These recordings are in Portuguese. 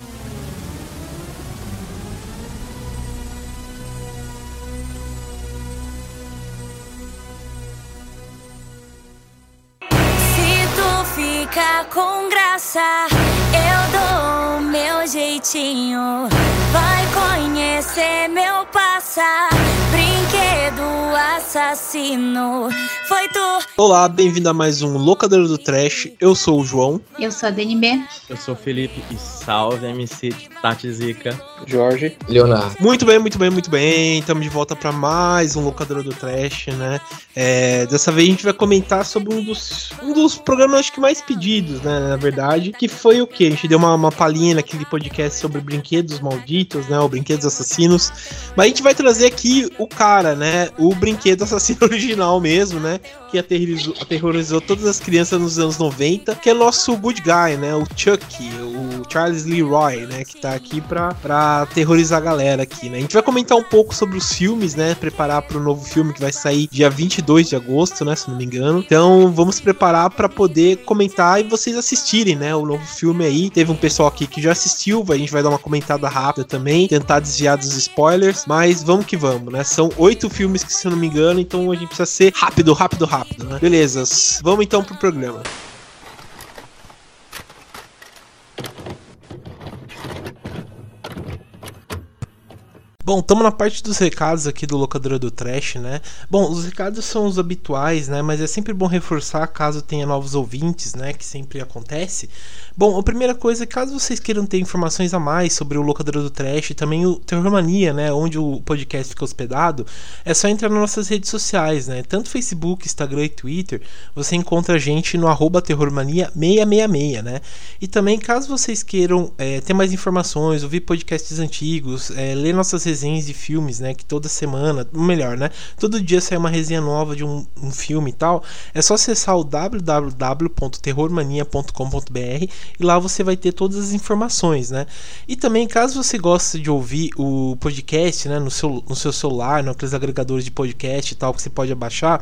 Se tu fica com graça, eu dou meu jeitinho. Vai conhecer meu passar, brinquedo assassino. Foi tu. Olá, bem-vindo a mais um Locador do Trash. Eu sou o João. Eu sou a DNB. Eu sou o Felipe e salve MC Tati Zica. Jorge. Leonardo. Muito bem, muito bem, muito bem. Estamos de volta para mais um Locador do Trash, né? É, dessa vez a gente vai comentar sobre um dos, um dos programas acho que mais pedidos, né? Na verdade, que foi o que? A gente deu uma, uma palhinha naquele podcast sobre brinquedos malditos, né? Ou brinquedos assassinos. Mas a gente vai trazer aqui o cara, né? O brinquedo assassino original mesmo, né? Que aterrorizou, aterrorizou todas as crianças nos anos 90, que é nosso good guy, né? O Chuck, o Charles Leroy, né? Que tá aqui pra, pra aterrorizar a galera aqui, né? A gente vai comentar um pouco sobre os filmes, né? Preparar para o novo filme que vai sair dia 22 de agosto, né? Se não me engano. Então vamos preparar para poder comentar e vocês assistirem, né? O novo filme aí. Teve um pessoal aqui que já assistiu, a gente vai dar uma comentada rápida também, tentar desviar dos spoilers, mas vamos que vamos, né? São oito filmes que, se eu não me engano, então a gente precisa ser rápido, rápido, rápido, né? Beleza, vamos então pro programa. Bom, estamos na parte dos recados aqui do Locadora do Trash, né? Bom, os recados são os habituais, né? Mas é sempre bom reforçar caso tenha novos ouvintes, né? Que sempre acontece. Bom, a primeira coisa, caso vocês queiram ter informações a mais sobre o Locadora do Trash e também o Terrormania, né? Onde o podcast fica hospedado, é só entrar nas nossas redes sociais, né? Tanto Facebook, Instagram e Twitter, você encontra a gente no arroba Terrormania666, né? E também, caso vocês queiram é, ter mais informações, ouvir podcasts antigos, é, ler nossas resenhas de filmes, né? Que toda semana, melhor, né? Todo dia sai uma resenha nova de um, um filme e tal. É só acessar o www.terrormania.com.br e lá você vai ter todas as informações, né? E também, caso você goste de ouvir o podcast, né? No seu, no seu celular, naqueles agregadores de podcast e tal que você pode abaixar.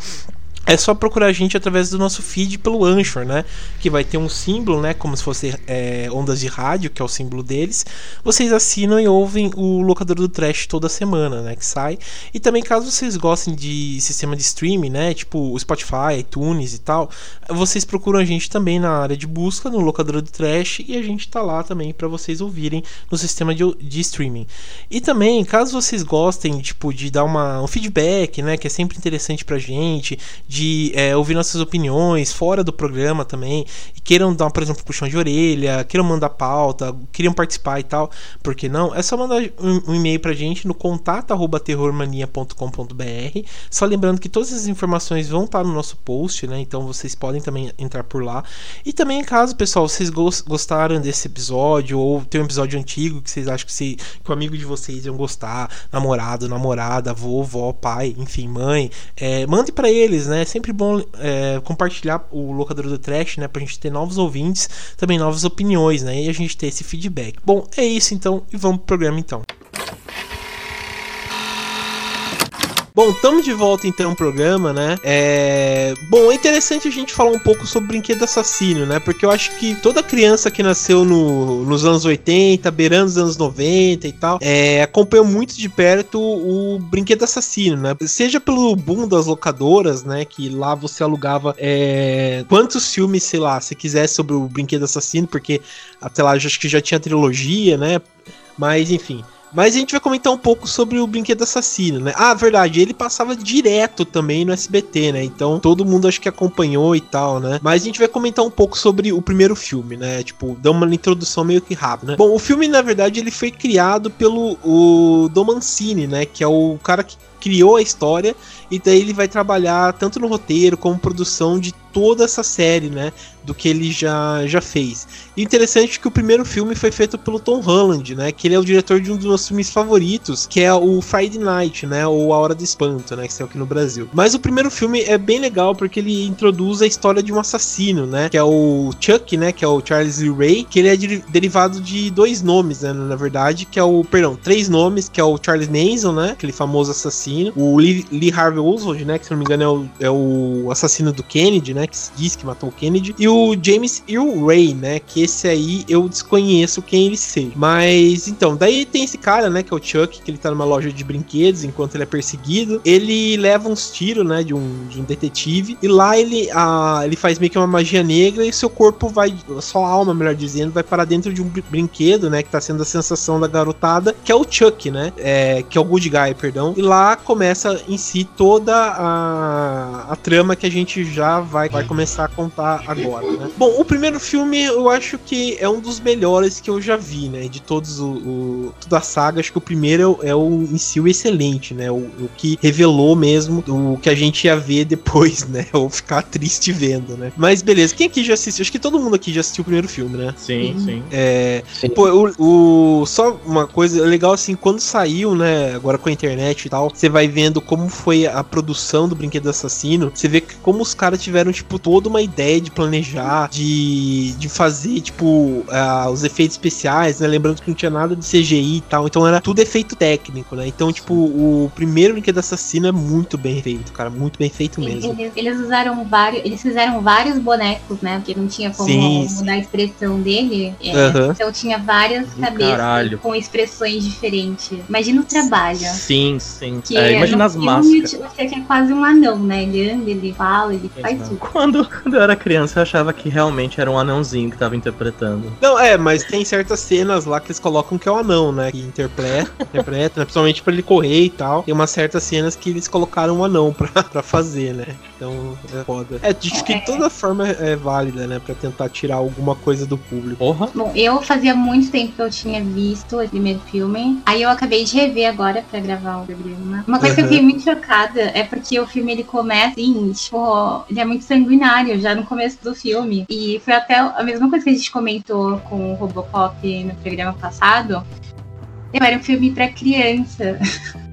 É só procurar a gente através do nosso feed pelo Anchor, né? Que vai ter um símbolo, né? Como se fosse é, ondas de rádio, que é o símbolo deles. Vocês assinam e ouvem o Locador do Trash toda semana, né? Que sai. E também, caso vocês gostem de sistema de streaming, né? Tipo o Spotify, iTunes e tal, vocês procuram a gente também na área de busca, no Locador do Trash, e a gente tá lá também para vocês ouvirem no sistema de, de streaming. E também, caso vocês gostem, tipo, de dar uma, um feedback, né? Que é sempre interessante pra gente, de de é, ouvir nossas opiniões fora do programa também e queiram dar, por exemplo, puxão de orelha, queiram mandar pauta, queriam participar e tal, por que não? É só mandar um, um e-mail pra gente no contato@terrormania.com.br. Só lembrando que todas as informações vão estar no nosso post, né? Então vocês podem também entrar por lá. E também, caso, pessoal, vocês gostaram desse episódio ou tem um episódio antigo que vocês acham que, se, que o amigo de vocês iam gostar, namorado, namorada, avô, vó, pai, enfim, mãe, é, mande para eles, né? Sempre bom é, compartilhar o locador do trash, né? Pra gente ter novos ouvintes, também novas opiniões, né? E a gente ter esse feedback. Bom, é isso então, e vamos pro programa então. Bom, estamos de volta então ao programa, né? É... Bom, é interessante a gente falar um pouco sobre brinquedo assassino, né? Porque eu acho que toda criança que nasceu no, nos anos 80, beirando os anos 90 e tal, é, acompanhou muito de perto o brinquedo assassino, né? Seja pelo boom das locadoras, né? Que lá você alugava é, quantos filmes, sei lá, se quisesse sobre o brinquedo assassino, porque até lá acho que já tinha trilogia, né? Mas enfim. Mas a gente vai comentar um pouco sobre o Brinquedo Assassino, né? Ah, verdade, ele passava direto também no SBT, né? Então todo mundo acho que acompanhou e tal, né? Mas a gente vai comentar um pouco sobre o primeiro filme, né? Tipo, dar uma introdução meio que rápida, né? Bom, o filme, na verdade, ele foi criado pelo o Dom Mancini, né? Que é o cara que criou a história e daí ele vai trabalhar tanto no roteiro como produção de toda essa série, né? Do que ele já, já fez. E interessante que o primeiro filme foi feito pelo Tom Holland, né? Que ele é o diretor de um dos meus filmes favoritos, que é o Friday Night, né? Ou A Hora do Espanto, né? Que saiu aqui no Brasil. Mas o primeiro filme é bem legal porque ele introduz a história de um assassino, né? Que é o Chuck, né? Que é o Charles Lee Ray, que ele é de, derivado de dois nomes, né? Na verdade, que é o, perdão, três nomes, que é o Charles Manson, né? Aquele famoso assassino. O Lee, Lee Harvey Oswald, né? Que se não me engano é o, é o assassino do Kennedy, né? Que se diz que matou o Kennedy. E o James Earl Ray, né? Que esse aí eu desconheço quem ele seja. Mas então, daí tem esse cara, né? Que é o Chuck, que ele tá numa loja de brinquedos enquanto ele é perseguido. Ele leva uns tiros, né? De um, de um detetive. E lá ele, a, ele faz meio que uma magia negra e seu corpo vai. Sua alma, melhor dizendo, vai para dentro de um brinquedo, né? Que tá sendo a sensação da garotada, que é o Chuck, né? É, que é o Good Guy, perdão. E lá começa em si toda a, a trama que a gente já vai, vai começar a contar agora, né? Bom, o primeiro filme eu acho que é um dos melhores que eu já vi, né? De todos o, o toda a saga, acho que o primeiro é, o em si o excelente, né? O, o que revelou mesmo o que a gente ia ver depois, né? Ou ficar triste vendo, né? Mas beleza, quem aqui já assistiu? Acho que todo mundo aqui já assistiu o primeiro filme, né? Sim, sim. É, sim. Pô, o, o, só uma coisa legal assim, quando saiu, né? Agora com a internet e tal, você vai vendo como foi a produção do Brinquedo Assassino. Você vê que como os caras tiveram, tipo, toda uma ideia de planejar, de, de fazer, tipo, uh, os efeitos especiais, né? Lembrando que não tinha nada de CGI e tal. Então era tudo efeito técnico, né? Então, tipo, o primeiro Brinquedo Assassino é muito bem feito, cara. Muito bem feito mesmo. Eles, eles usaram vários. Eles fizeram vários bonecos, né? Porque não tinha como Sim. mudar a expressão dele. É, uhum. Então tinha várias cabeças Caralho. com expressões diferentes. Imagina o trabalho. Sim, sim. Que é, imagina as máscaras. Você que é quase um anão, né? Ele anda, ele fala, ele faz tudo. Quando, quando eu era criança, eu achava que realmente era um anãozinho que tava interpretando. Não, é, mas tem certas cenas lá que eles colocam que é o anão, né? Que interpreta, interpreta, né? Principalmente pra ele correr e tal. Tem umas certas cenas que eles colocaram um anão pra, pra fazer, né? Então é foda. É, acho que toda forma é válida, né? Pra tentar tirar alguma coisa do público. Porra. Bom, eu fazia muito tempo que eu tinha visto o primeiro filme. Aí eu acabei de rever agora pra gravar o programa. Uma coisa uhum. que eu fiquei muito chocada é porque o filme ele começa assim, tipo, ele é muito sanguinário já no começo do filme. E foi até a mesma coisa que a gente comentou com o Robocop no programa passado. Era um filme para criança.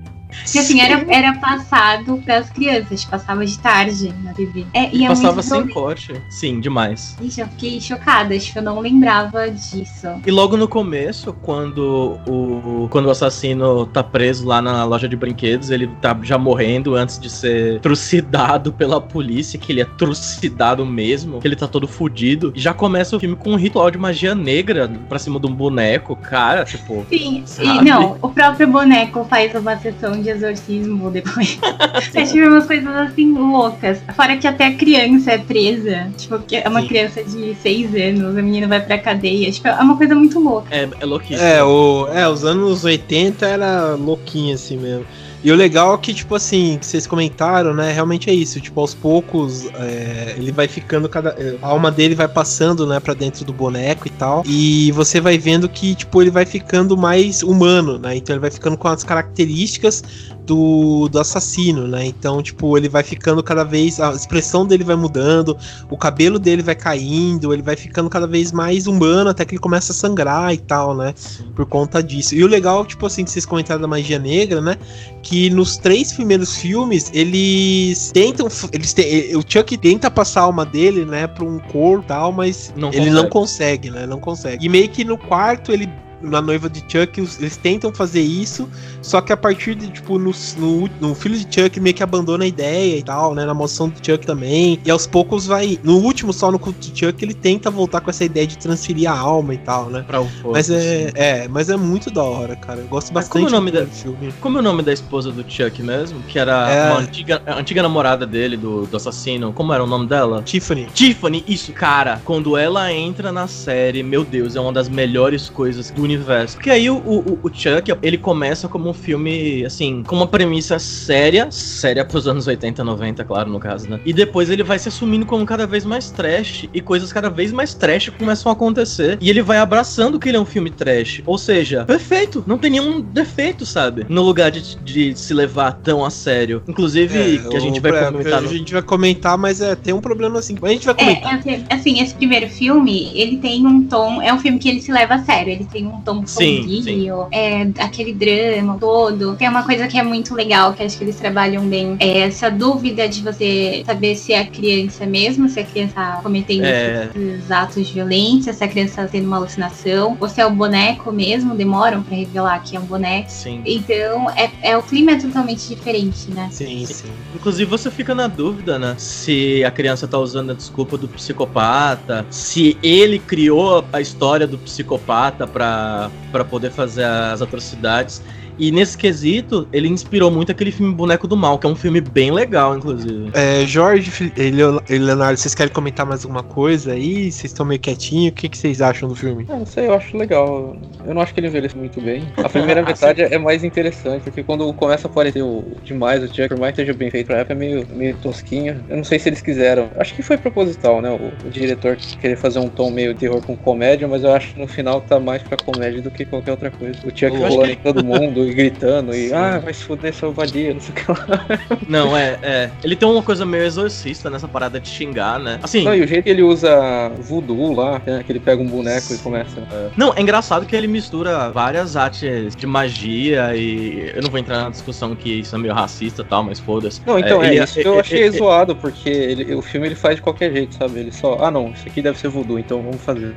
Que assim, era, era passado pras crianças, passava de tarde na TV. É, e é passava sem corte. Sim, demais. Ixi, eu fiquei chocada, acho que eu não lembrava disso. E logo no começo, quando o, quando o assassino tá preso lá na loja de brinquedos, ele tá já morrendo antes de ser trucidado pela polícia, que ele é trucidado mesmo, que ele tá todo fudido. E já começa o filme com um ritual de magia negra pra cima de um boneco, cara, tipo. Sim, sabe? e não, o próprio boneco faz uma sessão de exorcismo depois. eu tive umas coisas assim loucas. Fora que até a criança é presa. Tipo, que é uma Sim. criança de seis anos, a menina vai pra cadeia. Tipo, é uma coisa muito louca. É, é louquíssimo. É, o, é, os anos 80 era louquinho assim mesmo. E o legal é que, tipo assim, que vocês comentaram, né? Realmente é isso. Tipo, aos poucos, é, ele vai ficando cada. A alma dele vai passando, né, pra dentro do boneco e tal. E você vai vendo que, tipo, ele vai ficando mais humano, né? Então ele vai ficando com as características do, do assassino, né? Então, tipo, ele vai ficando cada vez. A expressão dele vai mudando, o cabelo dele vai caindo, ele vai ficando cada vez mais humano até que ele começa a sangrar e tal, né? Por conta disso. E o legal, tipo assim, que vocês comentaram da magia negra, né? Que nos três primeiros filmes, eles tentam. Eles te, o Chuck tenta passar a alma dele, né, pra um corpo e tal, mas não ele consegue. não consegue, né? Não consegue. E meio que no quarto ele na noiva de Chuck, eles tentam fazer isso, só que a partir de, tipo, no, no, no, filho de Chuck meio que abandona a ideia e tal, né? Na moção do Chuck também. E aos poucos vai. No último, só no culto de Chuck, ele tenta voltar com essa ideia de transferir a alma e tal, né? Pra um fogo, mas é, é, mas é muito da hora, cara. Eu gosto mas bastante como é o nome da, filme. Como é o nome da esposa do Chuck mesmo? Que era é... uma antiga, antiga namorada dele, do, do assassino. Como era o nome dela? Tiffany. Tiffany, isso, cara. Quando ela entra na série, meu Deus, é uma das melhores coisas do universo. Porque aí o, o, o Chuck, ele começa como um filme, assim, com uma premissa séria, séria pros anos 80, 90, claro, no caso, né? E depois ele vai se assumindo como cada vez mais trash, e coisas cada vez mais trash começam a acontecer. E ele vai abraçando que ele é um filme trash. Ou seja, perfeito, não tem nenhum defeito, sabe? No lugar de, de se levar tão a sério. Inclusive, é, que a gente vai pra, comentar. No... A gente vai comentar, mas é, tem um problema assim. A gente vai comentar. É, assim, assim, esse primeiro filme, ele tem um tom. É um filme que ele se leva a sério. Ele tem um um tom sombrio, é, aquele drama todo. Tem uma coisa que é muito legal, que acho que eles trabalham bem, é essa dúvida de você saber se é a criança mesmo, se a criança tá cometendo É. esses atos de violência, se a criança tá tendo uma alucinação, ou se é o boneco mesmo, demoram pra revelar que é um boneco. Sim. Então, é, é o clima é totalmente diferente, né? Sim, sim. Inclusive, você fica na dúvida, né? Se a criança tá usando a desculpa do psicopata, se ele criou a história do psicopata pra, pra poder fazer as atrocidades. E nesse quesito, ele inspirou muito aquele filme Boneco do Mal, que é um filme bem legal, inclusive. É, Jorge e Leo- Leonardo, vocês querem comentar mais alguma coisa aí? Vocês estão meio quietinhos? O que, que vocês acham do filme? Ah, não sei, eu acho legal. Eu não acho que ele envelhece muito bem. A primeira metade é mais interessante, porque quando começa a aparecer o, demais o Chuck, por mais que esteja bem feito pra época, é meio, meio tosquinho. Eu não sei se eles quiseram. Acho que foi proposital, né? O, o diretor querer fazer um tom meio terror com comédia, mas eu acho que no final tá mais pra comédia do que qualquer outra coisa. O Chuck rolando que- em todo mundo e gritando, e ah, vai se fuder sua vadia, não sei o que lá. Não, é, é. Ele tem uma coisa meio exorcista nessa parada de xingar, né? Assim, Não, e o jeito que ele usa voodoo lá, né, que ele pega um boneco e começa. é, Não, é engraçado que ele mistura várias artes de magia e. Eu não vou entrar na discussão que isso é meio racista e tal, mas foda-se. Não, então é, ele- isso que eu é- achei é- zoado, porque ele- o filme ele faz de qualquer jeito, sabe? Ele só, ah não, isso aqui deve ser voodoo, então vamos fazer.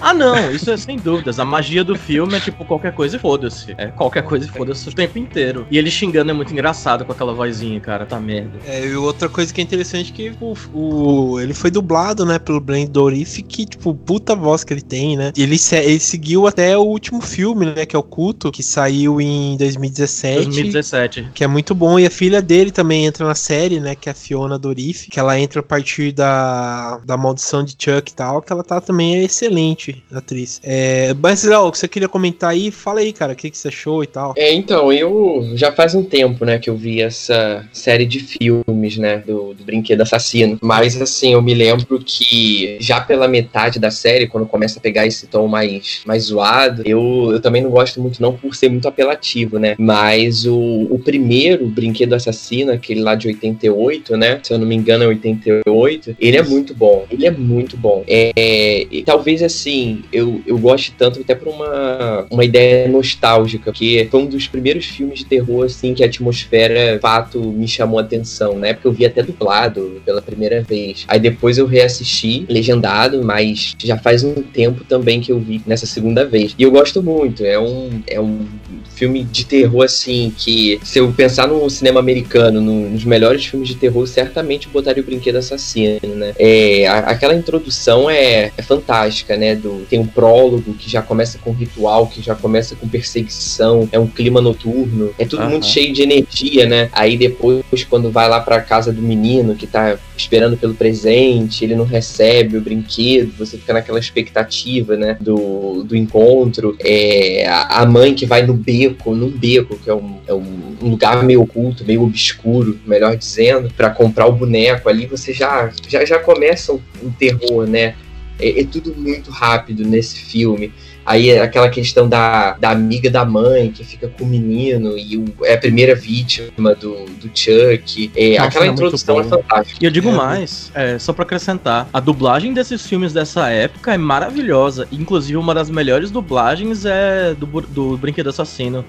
Ah, não, isso é sem dúvidas. A magia do filme é tipo qualquer coisa e foda-se. É qualquer coisa e foda-se o tempo inteiro. E ele xingando é muito engraçado com aquela vozinha, cara. Tá merda. É, e outra coisa que é interessante é que o, o- ele foi dublado, né, pelo Brand Dourif, que, tipo, puta voz que ele tem, né? E Ele, ele seguiu até o último filme, né, que é o Culto, que saiu em 2017. 2017. Que é muito bom. E a filha dele também entra na série, né? Que é a Fiona Dorif. Que ela entra a partir da, da maldição de Chuck e tal. Que ela tá também é excelente, atriz. É, mas, Léo, o que você queria comentar aí? Fala aí, cara. O que, que você achou e tal. É, então, eu já faz um tempo, né, que eu vi essa série de filmes, né, do, do Brinquedo Assassino. Mas, assim, eu me lembro que já pela metade da série, quando começa a pegar esse tom mais, mais zoado, eu, eu também não gosto muito, não por ser muito apelativo, né. Mas o, o primeiro Brinquedo Assassino, aquele lá de 88, né, se eu não me engano é 88, ele é muito bom. Ele é muito bom. É, e talvez, assim, eu, eu goste tanto até por uma, uma ideia nostálgica, porque foi um dos primeiros filmes de terror, assim, que a atmosfera, de fato, me chamou a atenção. Na época eu vi até dublado pela primeira vez. Aí depois eu reassisti, legendado, mas já faz um tempo também que eu vi nessa segunda vez. E eu gosto muito, é um, é um filme de terror, assim, que se eu pensar no cinema americano, no- nos melhores filmes de terror, certamente botaria o Brinquedo Assassino, né? É, a- aquela introdução é, é fantástica, né? Do, tem um prólogo que já começa com ritual, que já começa com perseguição, é um clima noturno, é tudo Aham. muito cheio de energia, né? Aí depois, quando vai lá pra casa do menino que tá esperando pelo presente, ele não recebe o brinquedo, você fica naquela expectativa, né? Do, do encontro. É, a, mãe que vai no beco, num beco, que é um, é um lugar meio oculto, meio obscuro, melhor dizendo, pra comprar o boneco ali, você já, já, já começa um terror, né? É, é tudo muito rápido nesse filme. Aí é aquela questão da, da amiga da mãe que fica com o menino e o- é a primeira vítima do, do Chuck. É, Nossa, aquela é introdução é fantástica. E eu digo É, mais, é, só pra acrescentar, a dublagem desses filmes dessa época é maravilhosa. Inclusive, uma das melhores dublagens é do, do Brinquedo Assassino.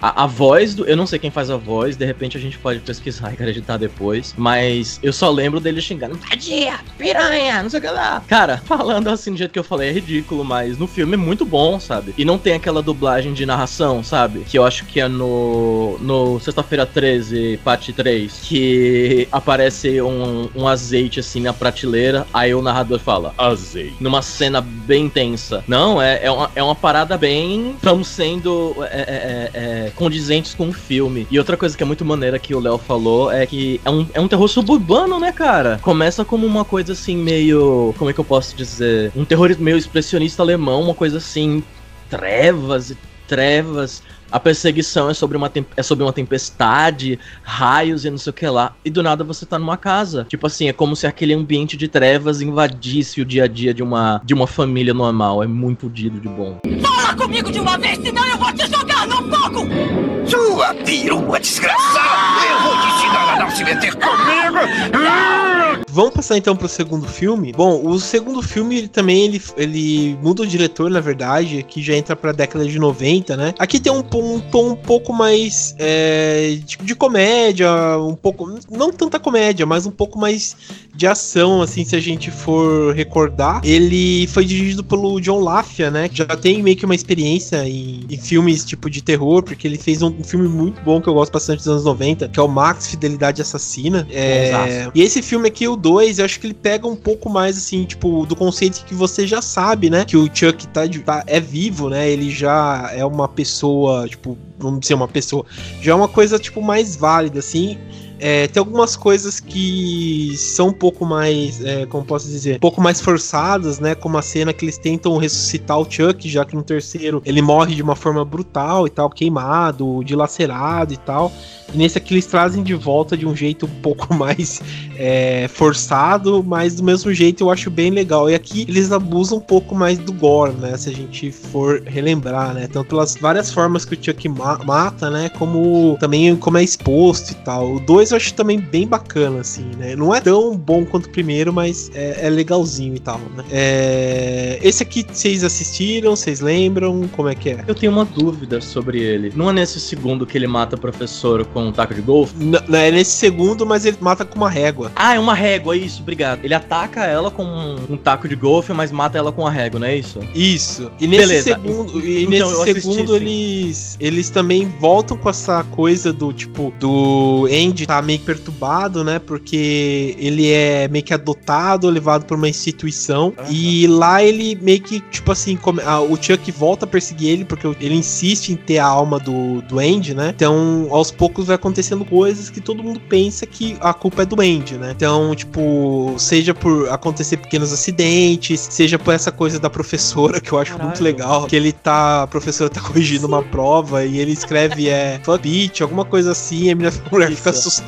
A, a voz do. Eu não sei quem faz a voz, de repente a gente pode pesquisar e acreditar depois. Mas eu só lembro dele xingando. Vadia, piranha, não sei o que lá. Cara, falando assim do jeito que eu falei é ridículo, mas no filme é muito bom, sabe? E não tem aquela dublagem de narração, sabe? Que eu acho que é no. No Sexta-feira 13, parte 3. Que aparece um, um azeite assim na prateleira. Aí o narrador fala, azeite. Numa cena bem tensa. Não, é, é, uma, é uma parada bem. Estamos sendo. é, é, é, é, condizentes com o filme. E outra coisa que é muito maneira que o Léo falou é que é um, é um terror suburbano, né, cara? Começa como uma coisa assim, meio. Como é que eu posso dizer? Um terror meio expressionista alemão, uma coisa assim. Trevas e trevas. A perseguição é sobre, uma é sobre uma tempestade, raios e não sei o que lá. E do nada você tá numa casa. Tipo assim, é como se aquele ambiente de trevas invadisse o dia a dia de uma, de uma família normal. É muito fodido de bom. Comigo de uma vez, senão eu vou te jogar no fogo! Sua perua desgraçada! Eu vou te ensinar a não se meter comigo! Vamos passar então pro segundo filme. Bom, o segundo filme ele também ele, ele muda o diretor, na verdade, que já entra pra década de 90, né? Aqui tem um, um tom um pouco mais é, de, de comédia, um pouco. Não tanta comédia, mas um pouco mais de ação, assim, se a gente for recordar. Ele foi dirigido pelo John Lafia, né? Que já tem meio que uma experiência em, em filmes tipo de terror, porque ele fez um, um, filme muito bom que eu gosto bastante dos anos 90, que é o Max Fidelidade Assassina. É, e esse filme aqui, o 2, eu acho que ele pega um pouco mais, assim, tipo, do conceito que você já sabe, né? Que o Chuck tá, tá, é vivo, né? Ele já é uma pessoa, tipo, vamos dizer, uma pessoa. Já é uma coisa, tipo, mais válida, assim. É, tem algumas coisas que são um pouco mais, é, como posso dizer, um pouco mais forçadas, né? Como a cena que eles tentam ressuscitar o Chuck, já que no terceiro ele morre de uma forma brutal e tal, queimado, dilacerado e tal. E nesse aqui eles trazem de volta de um jeito um pouco mais é, forçado, mas do mesmo jeito eu acho bem legal. E aqui eles abusam um pouco mais do gore, né? Se a gente for relembrar, né? Tanto pelas várias formas que o Chuck ma mata, né? Como também como é exposto e tal. O 2 eu acho também bem bacana, assim, né? Não é tão bom quanto o primeiro, mas é, é legalzinho e tal, né? É... Esse aqui vocês assistiram, vocês lembram? Como é que é? Eu tenho uma dúvida sobre ele. Não é nesse segundo que ele mata o professor com um taco de golfe? Não, é nesse segundo, mas ele mata com uma régua. Ah, é uma régua, isso, obrigado. Ele ataca ela com um, um taco de golfe, mas mata ela com a régua, não é isso? Isso. E nesse Beleza. segundo, e então, nesse segundo eles eles também voltam com essa coisa do tipo do Andy tá meio perturbado, né? Porque ele é meio que adotado, levado para uma instituição uhum. e lá ele meio que tipo assim, come, a, o Chuck volta a perseguir ele porque ele insiste em ter a alma do do Andy, né? Então, aos poucos vai acontecendo coisas que todo mundo pensa que a culpa é do Andy, né? Então, tipo, seja por acontecer pequenos acidentes, seja por essa coisa da professora, que eu acho Caralho. muito legal, que ele tá, a professora tá corrigindo uma prova e ele escreve é fuck bitch, alguma coisa assim, e a mulher fica assustada.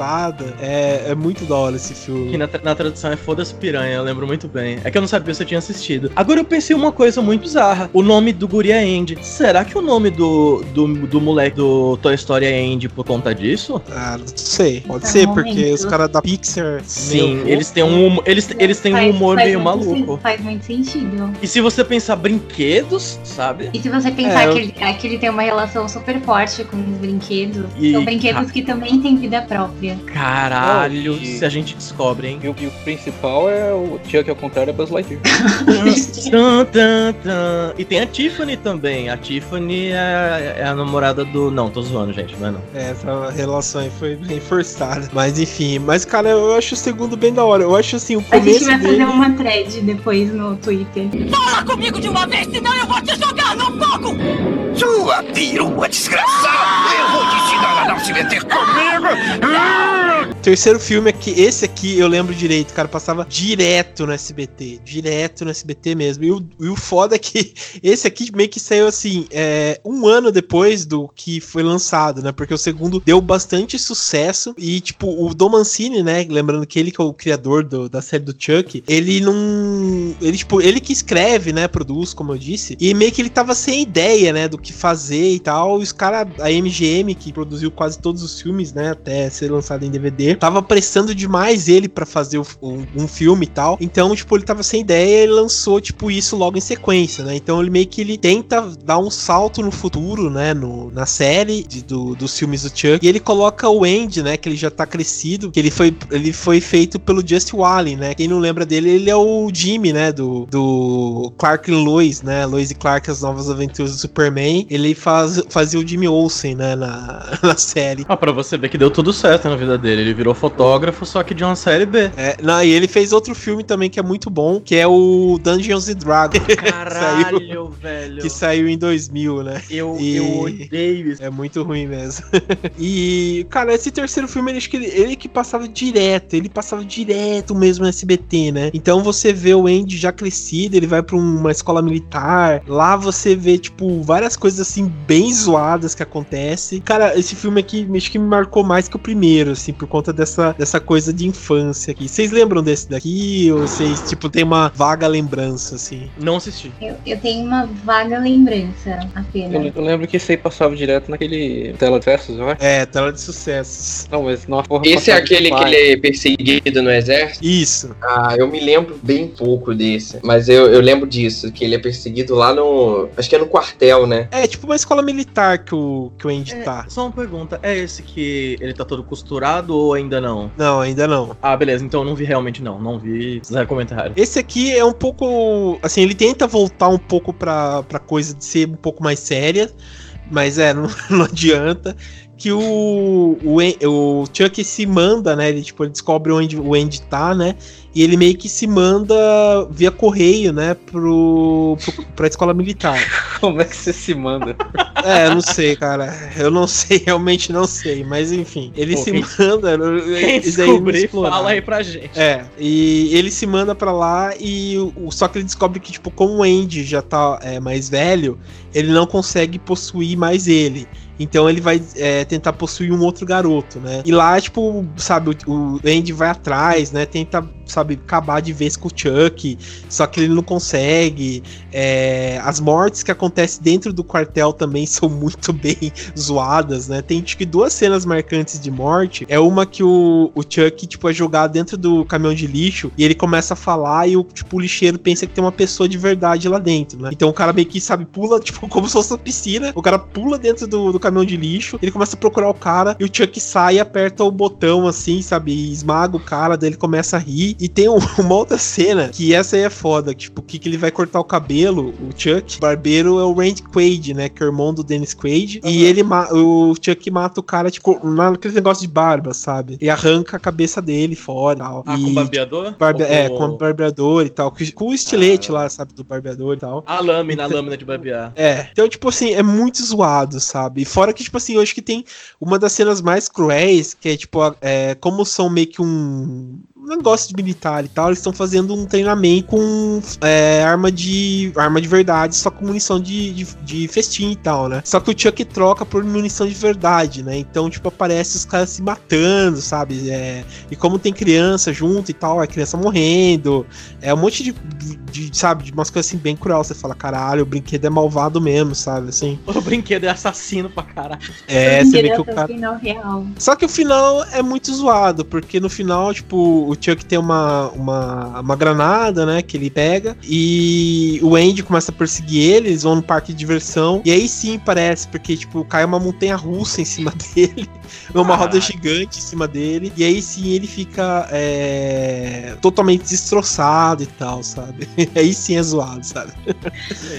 É, é muito da hora esse filme. Que na, na tradução é foda-se piranha, eu lembro muito bem. É que eu não sabia se eu tinha assistido. Agora eu pensei uma coisa muito bizarra. O nome do guri é Andy. Será que o nome do, do, do moleque do Toy Story é Andy por conta disso? Ah, não sei. Pode é ser, um porque os caras da Pixar. Sim, eles têm um, eles, eles têm faz, um humor meio maluco. Faz muito sentido. E se você pensar brinquedos, sabe? E se você pensar é, que, ele, é, que ele tem uma relação super forte com os brinquedos, e... são brinquedos que também têm vida própria. Caralho, oh, e... se a gente descobre, hein? E o, e o principal é o Chuck ao contrário é Buzz Lightyear. e tem a Tiffany também. A Tiffany é, é, a namorada do. Não, tô zoando, gente, não é não. É, essa relação aí foi bem forçada. Mas enfim, mas cara, eu acho o segundo bem da hora. Eu acho assim, o começo. A gente vai dele... fazer uma thread depois no Twitter. Fala comigo de uma vez, senão eu vou te jogar no fogo! Sua perua desgraçada! Eu vou te ensinar a não se meter comigo! Burn! Terceiro filme aqui, esse aqui eu lembro direito, cara, passava direto no SBT. Direto no SBT mesmo. E o, e o foda é que esse aqui meio que saiu assim, é, um ano depois do que foi lançado, né? Porque o segundo deu bastante sucesso. E, tipo, o Dom Mancini, né? Lembrando que ele que é o criador do, da série do Chuck, ele não. Ele, tipo, ele que escreve, né? Produz, como eu disse. E meio que ele tava sem ideia, né? Do que fazer e tal. E os caras, a MGM, que produziu quase todos os filmes, né? Até ser lançado em DVD, tava prestando demais ele para fazer um, um, filme e tal. Então, tipo, ele tava sem ideia e lançou, tipo, isso logo em sequência, né? Então ele meio que ele tenta dar um salto no futuro, né? No, na série de, do, dos filmes do Chuck. E ele coloca o Andy, né? Que ele já tá crescido. Que ele foi, ele foi feito pelo Just Wally, né? Quem não lembra dele, ele é o Jimmy, né? Do, do Clark e Lois, né? Lois e Clark, as novas aventuras do Superman. Ele faz, fazia o Jimmy Olsen, né? Na, na série. Ah, pra você ver que deu tudo certo na vida dele. Ele virou fotógrafo, só que de uma série B. É, não, e ele fez outro filme também que é muito bom, que é o Dungeons and Dragons. Caralho, saiu, velho. Que saiu em 2000, né? Eu, e... eu odeio isso. É muito ruim mesmo. e, cara, esse terceiro filme, ele, acho que ele, ele que passava direto, ele passava direto mesmo no SBT, né? Então você vê o Andy já crescido, ele vai pra uma escola militar, lá você vê, tipo, várias coisas assim, bem zoadas que acontecem. Cara, esse filme aqui, acho que me marcou mais que o primeiro, assim, por conta conta dessa, dessa coisa de infância aqui. Vocês lembram desse daqui? Ou vocês, tipo, tem uma vaga lembrança, assim? Não assisti. Eu, eu tenho uma vaga lembrança apenas. Eu, eu lembro que esse aí passava direto naquele tela de festas, eu acho. É, tela de sucessos. Não, mas não porra Esse é aquele que ele é perseguido no exército? Isso. Ah, eu me lembro bem pouco desse. Mas eu, eu lembro disso, que ele é perseguido lá no. Acho que é no quartel, né? É tipo uma escola militar que o, que o Andy É, tá. Só uma pergunta, é esse que ele tá todo costurado ou ainda não? Não, ainda não. Ah, beleza, então eu não vi realmente não, não vi zero comentário. Esse aqui é um pouco. Assim, ele tenta voltar um pouco pra, pra coisa de ser um pouco mais séria, mas é, não, não adianta. Que o, o, o Chuck se manda, né? Ele, tipo, ele descobre onde o Andy tá, né? E ele meio que se manda via correio, né? Pro, pro, pra escola militar. Como é que você se manda? É, eu não sei, cara. Eu não sei, realmente não sei. Mas enfim, ele Pô, se quem- manda. Quem descobrir, fala aí pra gente. É, e ele se manda pra lá e o, só que ele descobre que, tipo, como o Andy já tá é, mais velho, ele não consegue possuir mais ele. Então ele vai é, tentar possuir um outro garoto, né? E lá, tipo, sabe, o, Andy vai atrás, né? Tenta, sabe, acabar de vez com o Chuck, só que ele não consegue. É, as mortes que acontecem dentro do quartel também são muito bem zoadas, né? Tem, que duas cenas marcantes de morte. É uma que o, o Chuck, tipo, é jogado dentro do caminhão de lixo e ele começa a falar e o, tipo, o lixeiro pensa que tem uma pessoa de verdade lá dentro, né? Então o cara meio que, sabe, pula, tipo, como se fosse uma piscina. O cara pula dentro do, do caminhão de lixo, ele começa a procurar o cara e o Chuck sai aperta o botão, assim, sabe? E esmaga o cara, daí ele começa a rir. E tem um- uma outra cena que essa aí é foda, que, tipo, que, que ele vai cortar o cabelo, o Chuck. O barbeiro é o Randy Quaid, né? Que é o irmão do Dennis Quaid. E ele o Chuck mata o cara, tipo, naquele negócio de barba, sabe? E arranca a cabeça dele fora tal. Ah, e, com barbeador? barbe- Ou É, com o barbeador e tal. Com, o estilete lá, sabe? Do barbeador e tal. A lâmina, a lâmina de barbear. É, então, tipo assim, é muito zoado, sabe? E fora que, tipo assim, eu acho que tem uma das cenas mais cruéis, que é, tipo, é, como são meio que um negócio de militar e tal, eles estão fazendo um treinamento com é, arma de arma de verdade, só com munição de, de, de festim e tal, né? Só que o Chuck troca por munição de verdade, né? Então, tipo, aparece os caras se matando, sabe? É, e como tem criança junto e tal, a criança morrendo, é um monte de, de, de, sabe, de umas coisas assim bem cruel. Você fala, caralho, o brinquedo é malvado mesmo, sabe? Assim. O brinquedo é assassino pra caralho. É, você vê que o Direto ao cara. final real. Só que o final é muito zoado, porque no final, tipo, o Chuck tem uma, uma, uma granada, né, que ele pega, e o Andy começa a perseguir ele, eles vão no parque de diversão, e aí sim parece, porque, tipo, cai uma montanha russa em cima dele, uma roda gigante em cima dele, e aí sim ele fica é, totalmente destroçado e tal, sabe? aí sim é zoado, sabe?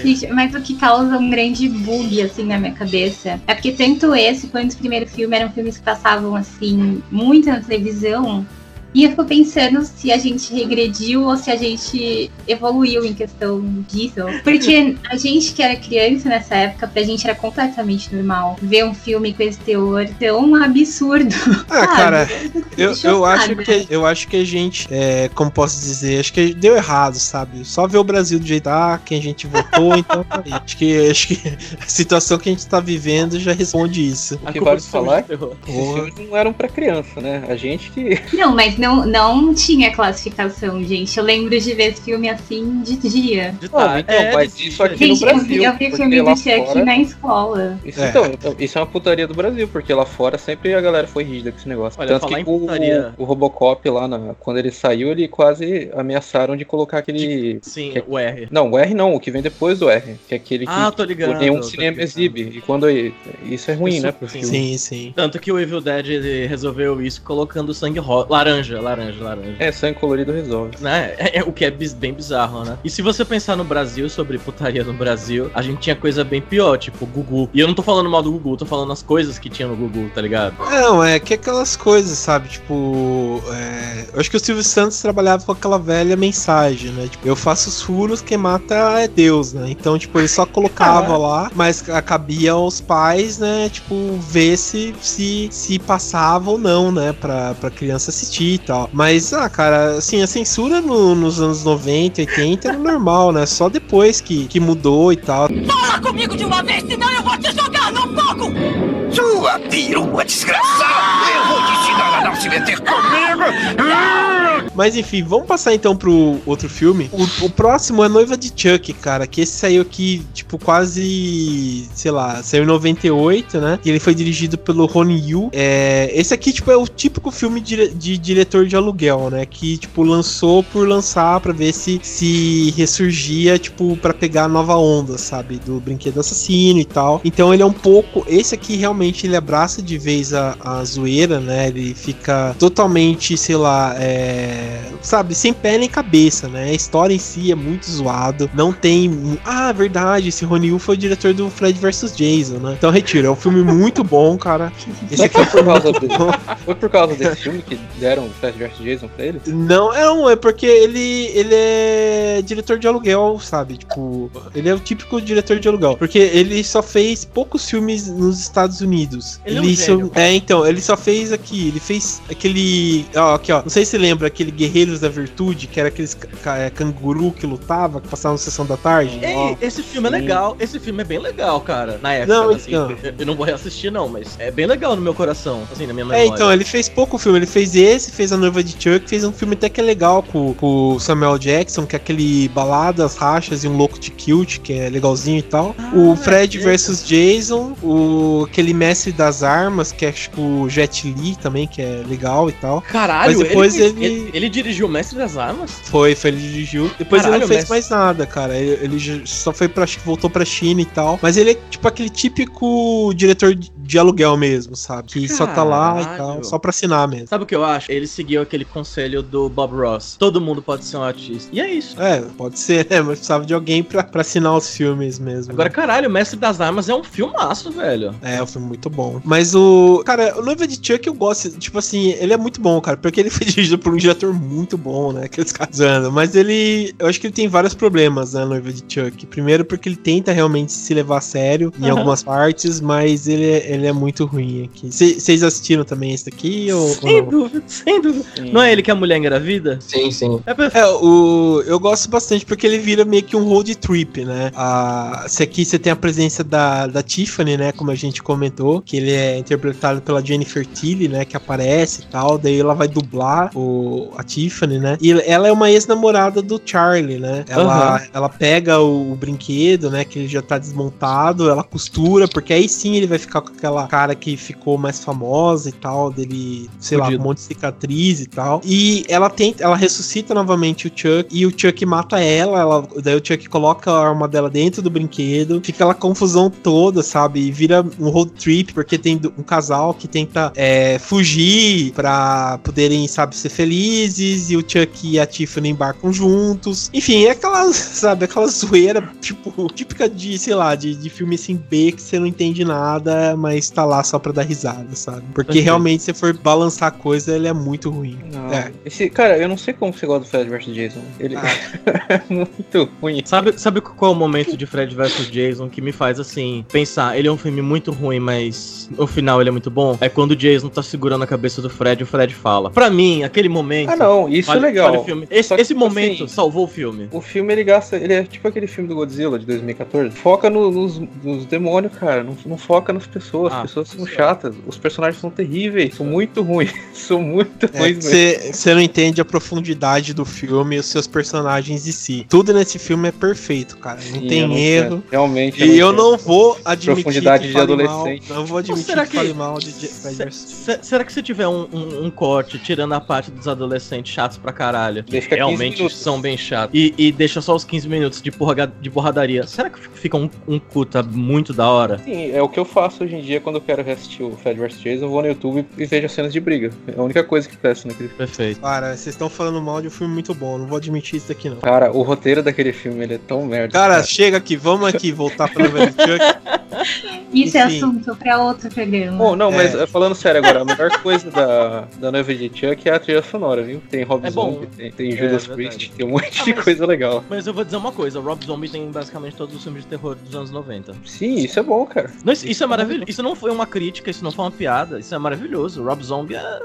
Gente, mas o que causa um grande bug, assim, na minha cabeça é porque tanto esse quanto o primeiro filme eram filmes que passavam, assim, muito na televisão. E eu fico pensando se a gente regrediu ou se a gente evoluiu em questão disso. Porque a gente que era criança nessa época, pra gente era completamente normal ver um filme com esse teor tão absurdo. Ah, sabe? cara, Eu, eu, acho que, eu acho que a gente, é, como posso dizer, acho que deu errado, sabe? Só ver o Brasil do jeito ah, quem a gente votou, então tá. Acho que, acho que a situação que a gente tá vivendo já responde isso. O A que vale falar terror. Esses filmes não eram pra criança, né? A gente que. Não, mas não, não tinha classificação, gente. Eu lembro de ver esse filme assim de dia. De tarde. então, É, mas de- isso aqui no Gente, eu vi, Brasil, eu vi filme do Chuck fora- na escola. Isso, É. então, então, isso é uma putaria do Brasil, porque lá fora sempre a galera foi rígida com esse negócio. Olha, Tanto que o, o Robocop lá, na- quando ele saiu, ele quase ameaçaram de colocar aquele. Sim, Que- o R. Não, o R não, o que vem depois do R, que é aquele que Ah, tô ligado. nenhum tô cinema ligado. exibe. E quando isso é ruim, Isso- né, pro sim. filme. Sim, sim. Tanto que o Evil Dead ele resolveu isso colocando sangue rosa. Laranja, laranja, laranja. É, sangue colorido resolve. Né? É, é o que é bis- bem bizarro, né? E se você pensar no Brasil, sobre putaria no Brasil, a gente tinha coisa bem pior, tipo Gugu. E eu não tô falando mal do Gugu, tô falando as coisas que tinha no Gugu, tá ligado? Não, é que aquelas coisas, sabe? Tipo, é, eu acho que o Silvio Santos trabalhava com aquela velha mensagem, né? Tipo, eu faço os furos, quem mata é Deus, né? Então, tipo, ele só colocava lá, mas cabia aos pais, né? Tipo, ver se, se, se passava ou não, né? Pra, pra criança assistir e tal. Mas, ah, cara, assim, a censura no- nos anos 90, 80 era normal, né? Só depois que, que mudou e tal. Fala comigo de uma vez, senão eu vou te jogar no fogo! Sua perua desgraçada! Eu vou te ensinar a não se meter comigo! Mas enfim, vamos passar então pro outro filme. O, o próximo é Noiva de Chuck, cara. Que esse saiu aqui, tipo, quase. Sei lá, saiu em 98, né? E ele foi dirigido pelo Ronnie Yu. É, esse aqui, tipo, é o típico filme de, de diretor de aluguel, né? Que, tipo, lançou por lançar pra ver se, se ressurgia, tipo, pra pegar a nova onda, sabe? Do brinquedo assassino e tal. Então ele é um pouco. Esse aqui realmente ele abraça de vez a, a zoeira, né? Ele fica totalmente, sei lá, é, sabe, sem pé nem cabeça, né? A história em si é muito zoado. Não tem. Ah, verdade, esse Rony Yu foi o diretor do Fred vs Jason, né? Então retiro, é um filme muito bom, cara. Esse é Foi por causa dele. bom. Foi por causa desse filme que deram o Flash vs Jason pra ele? Não, é um, é porque ele, ele é diretor de aluguel, sabe? Tipo, ele é o típico diretor de aluguel. Porque ele só fez poucos filmes nos Estados Unidos. Ele é um só- é, então, ele só fez aqui, ele fez aquele. Ó, aqui, ó. Não sei se você lembra aquele Guerreiros da Virtude, que era aqueles é, canguru que lutava, que passava na sessão da tarde. Ei, esse filme é legal. Esse filme é bem legal, cara. Na época, Não, assim, então. eu, não vou reassistir, não, mas é bem legal no meu coração, assim, na minha É, memória. então, ele fez pouco filme. Ele fez esse, fez A Noiva de Chuck, fez um filme até que é legal com, o Samuel Jackson, que é aquele Baladas, Rachas e um Louco de Kilt, que é legalzinho e tal. Ah, o Fred é vs Jason, o aquele Mestre das Armas, que é tipo o Jet Li também, que é legal e tal. Caralho, Mas depois ele, ele- ele... ele dirigiu o Mestre das Armas? Foi, foi ele dirigiu. Depois ele Caralho, não fez Mestre. mais nada, cara. Ele, ele só foi pra, voltou pra China e tal. Mas ele é tipo aquele típico diretor de, aluguel mesmo, sabe? Que só tá lá e tal, Caralho. só pra assinar mesmo. Sabe o que eu acho? Ele seguiu aquele conselho do Bob Ross. Todo mundo pode ser um artista. E é isso. É, pode ser, né? Mas precisava de alguém pra, pra assinar os filmes mesmo. Agora, né? caralho, o Mestre das Armas é um filmaço, velho. É, é um filme muito bom. Mas o. Cara, o Noiva de Chuck eu gosto. Tipo assim, ele é muito bom, cara. Porque ele foi dirigido por um diretor muito bom, né? Aqueles casando. Mas ele. Eu acho que ele tem vários problemas, né? Noiva de Chuck. Primeiro, porque ele tenta realmente se levar a sério em Aham. algumas partes, mas ele, é- ele é muito ruim aqui. Vocês assistiram também esse daqui? Ou, ou Sem não? dúvida, sem dúvida. Sim. Não é ele que a mulher engravida? Sim, sim. É perfeito. É, o, eu gosto bastante porque ele vira meio que um road trip, né? A, se aqui você tem a presença da, da Tiffany, né? Como a gente comentou, que ele é interpretado pela Jennifer Tilly, né? Que aparece e tal. Daí ela vai dublar o, a Tiffany, né? E ela é uma ex-namorada do Charlie, né? Ela, ela pega o, o brinquedo, né? Que ele já tá desmontado, ela costura, porque aí sim ele vai ficar com aquela cara que ficou mais famosa e tal, dele, sei lá, Fudido. com um monte de cicatriz e tal. E ela tenta, ela ressuscita novamente o Chuck e o Chuck mata ela, ela daí o Chuck coloca a arma dela dentro do brinquedo, fica aquela confusão toda, sabe? E vira um road trip, porque tem um casal que tenta é, fugir pra poderem, sabe, ser felizes, e o Chuck e a Tiffany embarcam juntos. Enfim, é aquela, sabe, aquela zoeira, tipo, típica de, sei lá, de, de filme assim B que você não entende nada, mas lá só pra dar risada, sabe? Porque Perfeito. realmente, se for balançar a coisa, ele é muito ruim. Não. É. Esse, cara, eu não sei como você gosta do Fred vs Jason. Ele Ah. é muito ruim. Sabe, sabe qual é o momento de Fred vs Jason que me faz assim pensar? Ele é um filme muito ruim, mas no final ele é muito bom. É quando o Jason tá segurando a cabeça do Fred e o Fred fala. Pra mim, aquele momento. Ah, não, isso vale- é legal. vale o filme. Esse, que, esse tipo momento assim, salvou o filme. O filme ele gasta. Ele é tipo aquele filme do Godzilla de 2014. Foca no- nos, nos demônios, cara. Não, não foca nas pessoas. Ah, As pessoas são chatas. Os personagens são terríveis. São muito ruins. são muito É, ruins mesmo. Você não entende a profundidade do filme e os seus personagens em si. Tudo nesse filme é perfeito, cara. Não Sim, eu tem não erro. entendo. Realmente. E eu entendo. não vou admitir Profundidade que de adolescente. Mal, não vou admitir será que, que- fale mal de será que se tiver um, um- um corte tirando a parte dos adolescentes chatos pra caralho, que Deixa 15 realmente são bem chatos, e, e deixa só os 15 minutos de, porra, de porradaria, será que fica um, um cuta muito da hora? Sim, é o que eu faço hoje em dia quando eu quero reassistir o Fred vs Jason. Eu vou no YouTube e vejo as cenas de briga. É a única coisa que presta naquele filme. Perfeito. Cara, vocês estão falando mal de um filme muito bom. Não vou admitir isso daqui, não. Cara, o roteiro daquele filme ele é tão merda. Cara, chega aqui, vamos aqui voltar pra novela de Chuck. Isso é Enfim. assunto pra outro programa. Bom, não, mas É. eh, falando sério agora, a melhor coisa da, da noiva de Chuck é a trilha sonora, viu? Tem Rob É. Zombie, tem, tem É, Judas verdade. Priest, tem um monte Ah, de mas- coisa legal. Mas eu vou dizer uma coisa, Rob Zombie tem basicamente todos os filmes de terror dos anos 90. Sim, isso é bom, cara. Não, isso, isso é maravilhoso, isso isso não foi uma crítica, isso não foi uma piada, isso é maravilhoso. O Rob Zombie é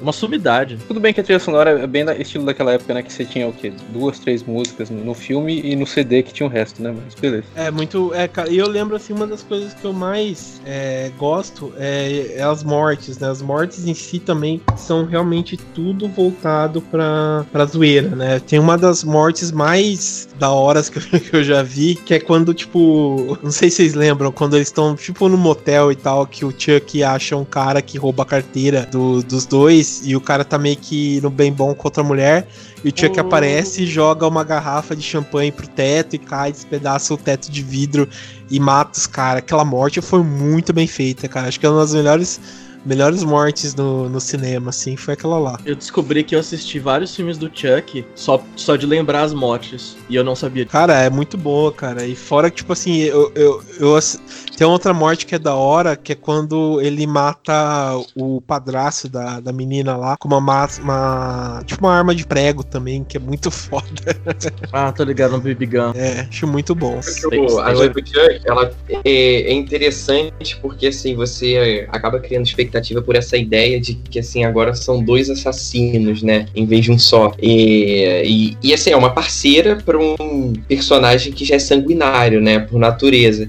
uma sumidade. Tudo bem que a trilha sonora é bem da, estilo daquela época, né? Que você tinha o quê? Duas, três músicas no, filme e no CD que tinha o resto, né? Mas beleza. É muito. É, e eu lembro assim, uma das coisas que eu mais é, gosto é, é as mortes, né? As mortes em si também são realmente tudo voltado pra, pra zoeira, né? Tem uma das mortes mais da horas que eu, que eu já vi, que é quando, tipo, não sei se vocês lembram, quando eles estão, tipo, no motel e tal, que o Chuck acha um cara que rouba a carteira do- dos dois e o cara tá meio que no bem bom com outra mulher. E o Chuck aparece e joga uma garrafa de champanhe pro teto e cai, despedaça o teto de vidro e mata os caras. Aquela morte foi muito bem feita, cara. Acho que é uma das melhores, melhores mortes no, no cinema, assim, foi aquela lá. Eu descobri que eu assisti vários filmes do Chuck só, só de lembrar as mortes. E eu não sabia. Cara, é muito boa, cara. E fora que, tipo assim, eu, eu, eu ass- tem outra morte que é da hora, que é quando ele mata o padrasto da, da menina lá com uma, ma- uma. Tipo uma arma de prego também, que é muito foda. Ah, tô ligado no Baby Gun. É, acho muito bom. O- a noiva do Chuck, ela é, é interessante porque assim você acaba criando expectativa por essa ideia de que assim agora são dois assassinos, né, em vez de um só. E, e, e, assim é uma parceira para um personagem que já é sanguinário, né, por natureza.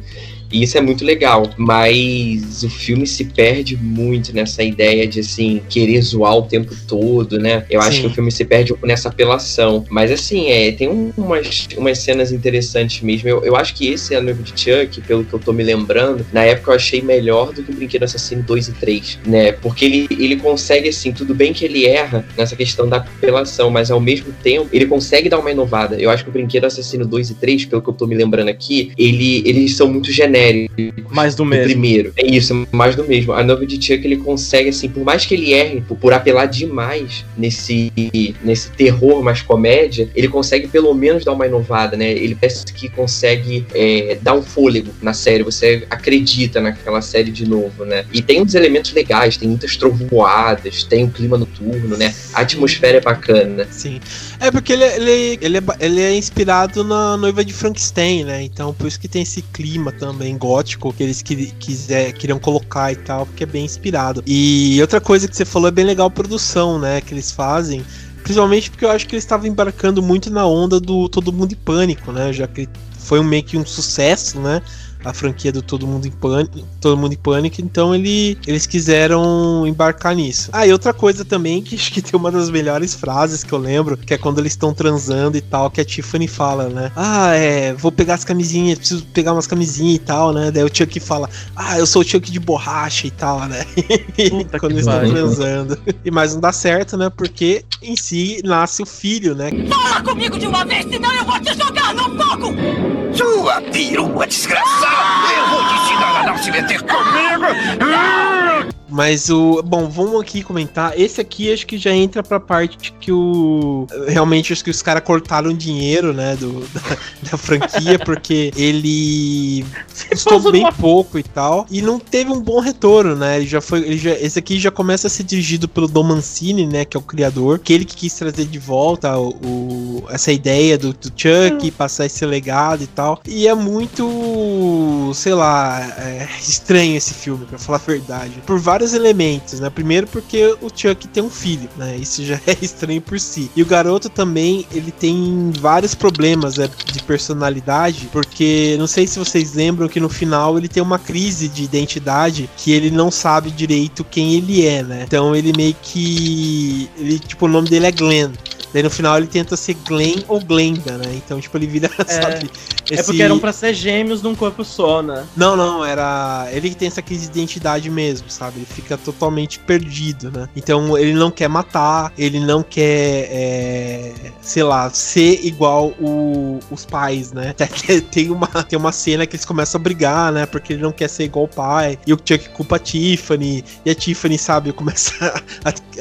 E isso é muito legal, mas o filme se perde muito nessa ideia de assim querer zoar o tempo todo, né? Eu acho Sim. que o filme se perde nessa apelação. Mas assim, é, tem um- umas, umas cenas interessantes mesmo. Eu, eu acho que esse é a noiva de Chuck, pelo que eu tô me lembrando, na época eu achei melhor do que o Brinquedo Assassino 2 e 3, né? Porque ele, ele consegue, assim, tudo bem que ele erra nessa questão da apelação, mas ao mesmo tempo ele consegue dar uma inovada. Eu acho que o Brinquedo Assassino 2 e 3, pelo que eu tô me lembrando aqui, ele, eles são muito genéricos Mais do do mesmo. primeiro. É isso, mais do mesmo. A noiva de Chuck, ele consegue, assim, por mais que ele erre, por, apelar demais nesse, nesse terror mais comédia, ele consegue pelo menos dar uma inovada, né? Ele parece que consegue é, dar um fôlego na série. Você acredita naquela série de novo, né? E tem uns elementos legais, tem muitas trovoadas, tem o clima noturno, né? A atmosfera é bacana. Sim. É porque ele, ele, ele, é, ele é inspirado na noiva de Frankenstein, né? Então por isso que tem esse clima também gótico que eles que, quiser, queriam colocar e tal, porque é bem inspirado. E outra coisa que você falou é bem legal a produção, né? Que eles fazem. Principalmente porque eu acho que eles estavam embarcando muito na onda do Todo Mundo em Pânico, né? Já que foi um, meio que um sucesso, né? A franquia do Todo Mundo em Pânico, Todo Mundo em Pânico, então ele, eles quiseram embarcar nisso. Ah, e outra coisa também, que acho que tem uma das melhores frases que eu lembro, que é quando eles estão transando e tal, que a Tiffany fala, né? Ah, é, vou pegar as camisinhas, preciso pegar umas camisinhas e tal, né? Daí o Chuck fala, ah, eu sou o Chuck de borracha e tal, né? Puta quando eles estão transando. E mas não dá certo, né? Porque em si nasce o filho, né? Fala comigo de uma vez, senão eu vou te jogar no fogo! Sua perua desgraçada! Eu vou te ensinar a não se meter comigo! Mas o. Bom, vamos aqui comentar. Esse aqui acho que já entra pra parte que o. Realmente acho que os caras cortaram dinheiro, né? Do, da, da franquia, porque ele custou bem numa- pouco e tal. E não teve um bom retorno, né? Ele já foi. Ele já, esse aqui já começa a ser dirigido pelo Dom Mancini, né? Que é o criador. Que ele que quis trazer de volta o, o- essa ideia do, do Chuck, passar esse legado e tal. E é muito. sei lá. é, estranho esse filme, pra falar a verdade. Por vários elementos, né? Primeiro porque o Chuck tem um filho, né? Isso já é estranho por si. E o garoto também, ele tem vários problemas né, de personalidade, porque não sei se vocês lembram que no final ele tem uma crise de identidade que ele não sabe direito quem ele é, né? Então ele meio que. Ele, tipo, o nome dele é Glenn. Daí no final ele tenta ser Glenn ou Glenda, né? Então, tipo, ele vira, sabe? É esse- porque eram pra ser gêmeos num corpo só, né? não, não, era. Ele que tem essa crise de identidade mesmo, sabe? Ele fica totalmente perdido, né? Então ele não quer matar, ele não quer, é, sei lá, ser igual o- os pais, né? Até que tem uma, tem uma cena que eles começam a brigar, né? Porque ele não quer ser igual o pai. E o Chuck culpa a Tiffany. E a Tiffany, sabe, começa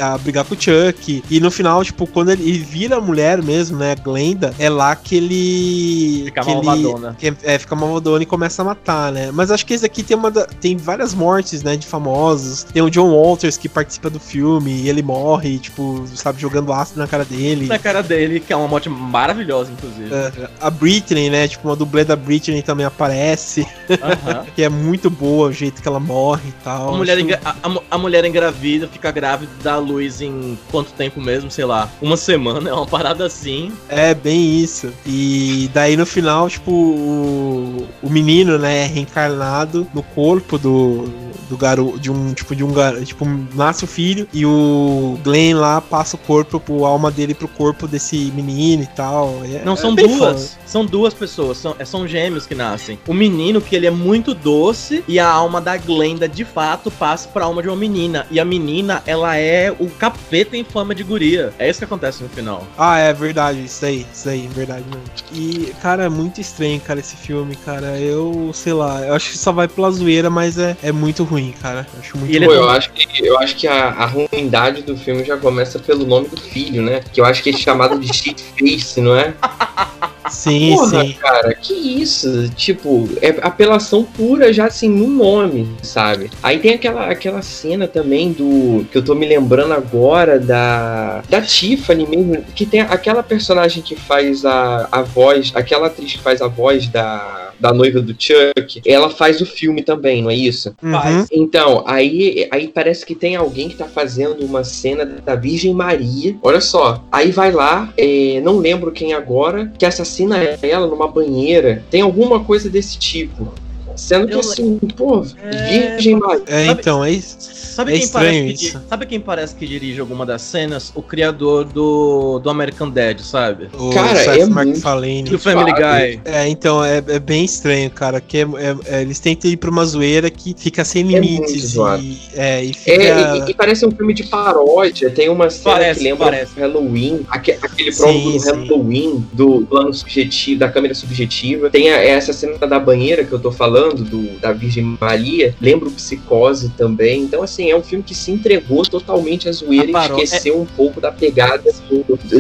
a, a brigar com o Chuck. E no final, tipo, quando ele, ele vira mulher mesmo, né? Glenda, é lá que ele. Fica que malvadona. Ele, é, fica malvadona e começa a matar, né? Mas acho que esse aqui tem uma da- tem várias mortes, né? De famosos. Tem o John Walters que participa do filme e ele morre, tipo, sabe, jogando ácido na cara dele. Na cara dele, que é uma morte maravilhosa, inclusive. É, a Britney, né? Tipo, uma dublê da Britney também aparece, Aham. que é muito boa o jeito que ela morre e tal. A mulher, Acho- a, a a mulher engravida, fica grávida, dá à luz em quanto tempo mesmo? Sei lá, uma semana, é uma parada assim. É, bem isso. E daí no final, tipo, o, o menino, né, é reencarnado no corpo do, do garoto, de um, tipo, de um garoto, tipo, nasce o filho e o Glenn lá passa o corpo, pro a alma dele pro corpo desse menino e tal. É- Não, é são bem duas. São duas pessoas, são, é, são gêmeos que nascem. O menino, que ele é muito doce, e a alma da Glenda, de fato, passa pra alma de uma menina. E a menina, ela é o capeta em forma de guria. É isso que acontece no final. Ah, é verdade, isso aí, isso aí, verdade mesmo. E, cara, é muito estranho, cara, esse filme, cara. Eu, sei lá, eu acho que só vai pela zoeira, mas é, é muito ruim, cara. Eu acho muito Pô, é eu acho que, eu acho que a, a ruindade do filme já começa pelo nome do filho, né? Que eu acho que é chamado de shit face, não é? Sim, Porra, sim. cara, que isso? Tipo, é apelação pura já assim no nome, sabe? Aí tem aquela, aquela cena também do. que eu tô me lembrando agora da. da Tiffany mesmo, que tem aquela personagem que faz a, a voz, aquela atriz que faz a voz da, da noiva do Chuck, ela faz o filme também, não é isso? Uhum. Então, aí, aí parece que tem alguém que tá fazendo uma cena da Virgem Maria. Olha só, aí vai lá, é, não lembro quem agora, que assassina ela numa banheira. Tem alguma coisa desse tipo. Sendo que Eu- assim, pô, É, Virgem Maria. É, Sabe- então, é isso. Sabe, É quem estranho parece que, isso. di- sabe quem parece que dirige alguma das cenas? O criador do, do American Dad, sabe? O Cara, Seth é MacFarlane. Do Family? Guy. É, então, é, é bem estranho, cara. Que é- é- é, eles tentam ir pra uma zoeira que fica sem muito limites. e, é, e fica. É, e, e parece um filme de paródia. Tem uma cena Parece, que lembra parece. Halloween, aque- aquele Sim, prólogo do sim. Halloween, do plano subjetivo, da câmera subjetiva. Tem a- essa cena da banheira que eu tô falando, do, da Virgem Maria. Lembra o Psicose também. Então, assim, é um filme que se entregou totalmente à zoeira A paró- e esqueceu um pouco da pegada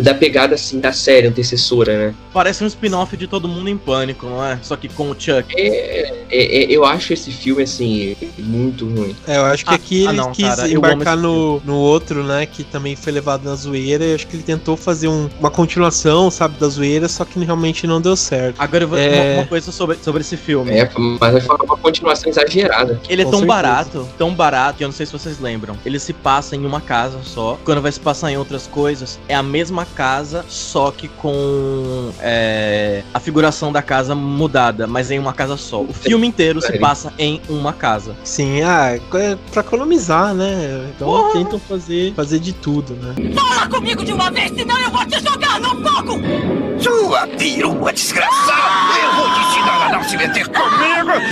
da pegada, assim, da série antecessora, né? Parece um spin-off de Todo Mundo em Pânico, não é? Só que com o Chuck. É, é- é- eu acho esse filme, assim, muito ruim. É, eu acho que Ah, aqui ah, ele não, quis cara, eu embarcar no, no outro, né? Que também foi levado na zoeira. E acho que ele tentou fazer um- uma continuação, sabe, da zoeira, só que realmente não deu certo. Agora eu vou É. uma, uma coisa sobre, sobre esse filme. É, mas foi uma continuação exagerada. Ele é Com tão certeza. barato, tão barato, que eu não sei se vocês lembram. Ele se passa em uma casa só. Quando vai se passar em outras coisas, é a mesma casa, só que com é, a figuração da casa mudada, mas em uma casa só. O filme inteiro se passa em uma casa. Sim, ah, é pra economizar, né? Então Porra. tentam fazer, fazer de tudo, né? Fala comigo de uma vez, senão eu vou te jogar no fogo! Sua perua desgraçada! Eu vou te ensinar a não se meter comigo!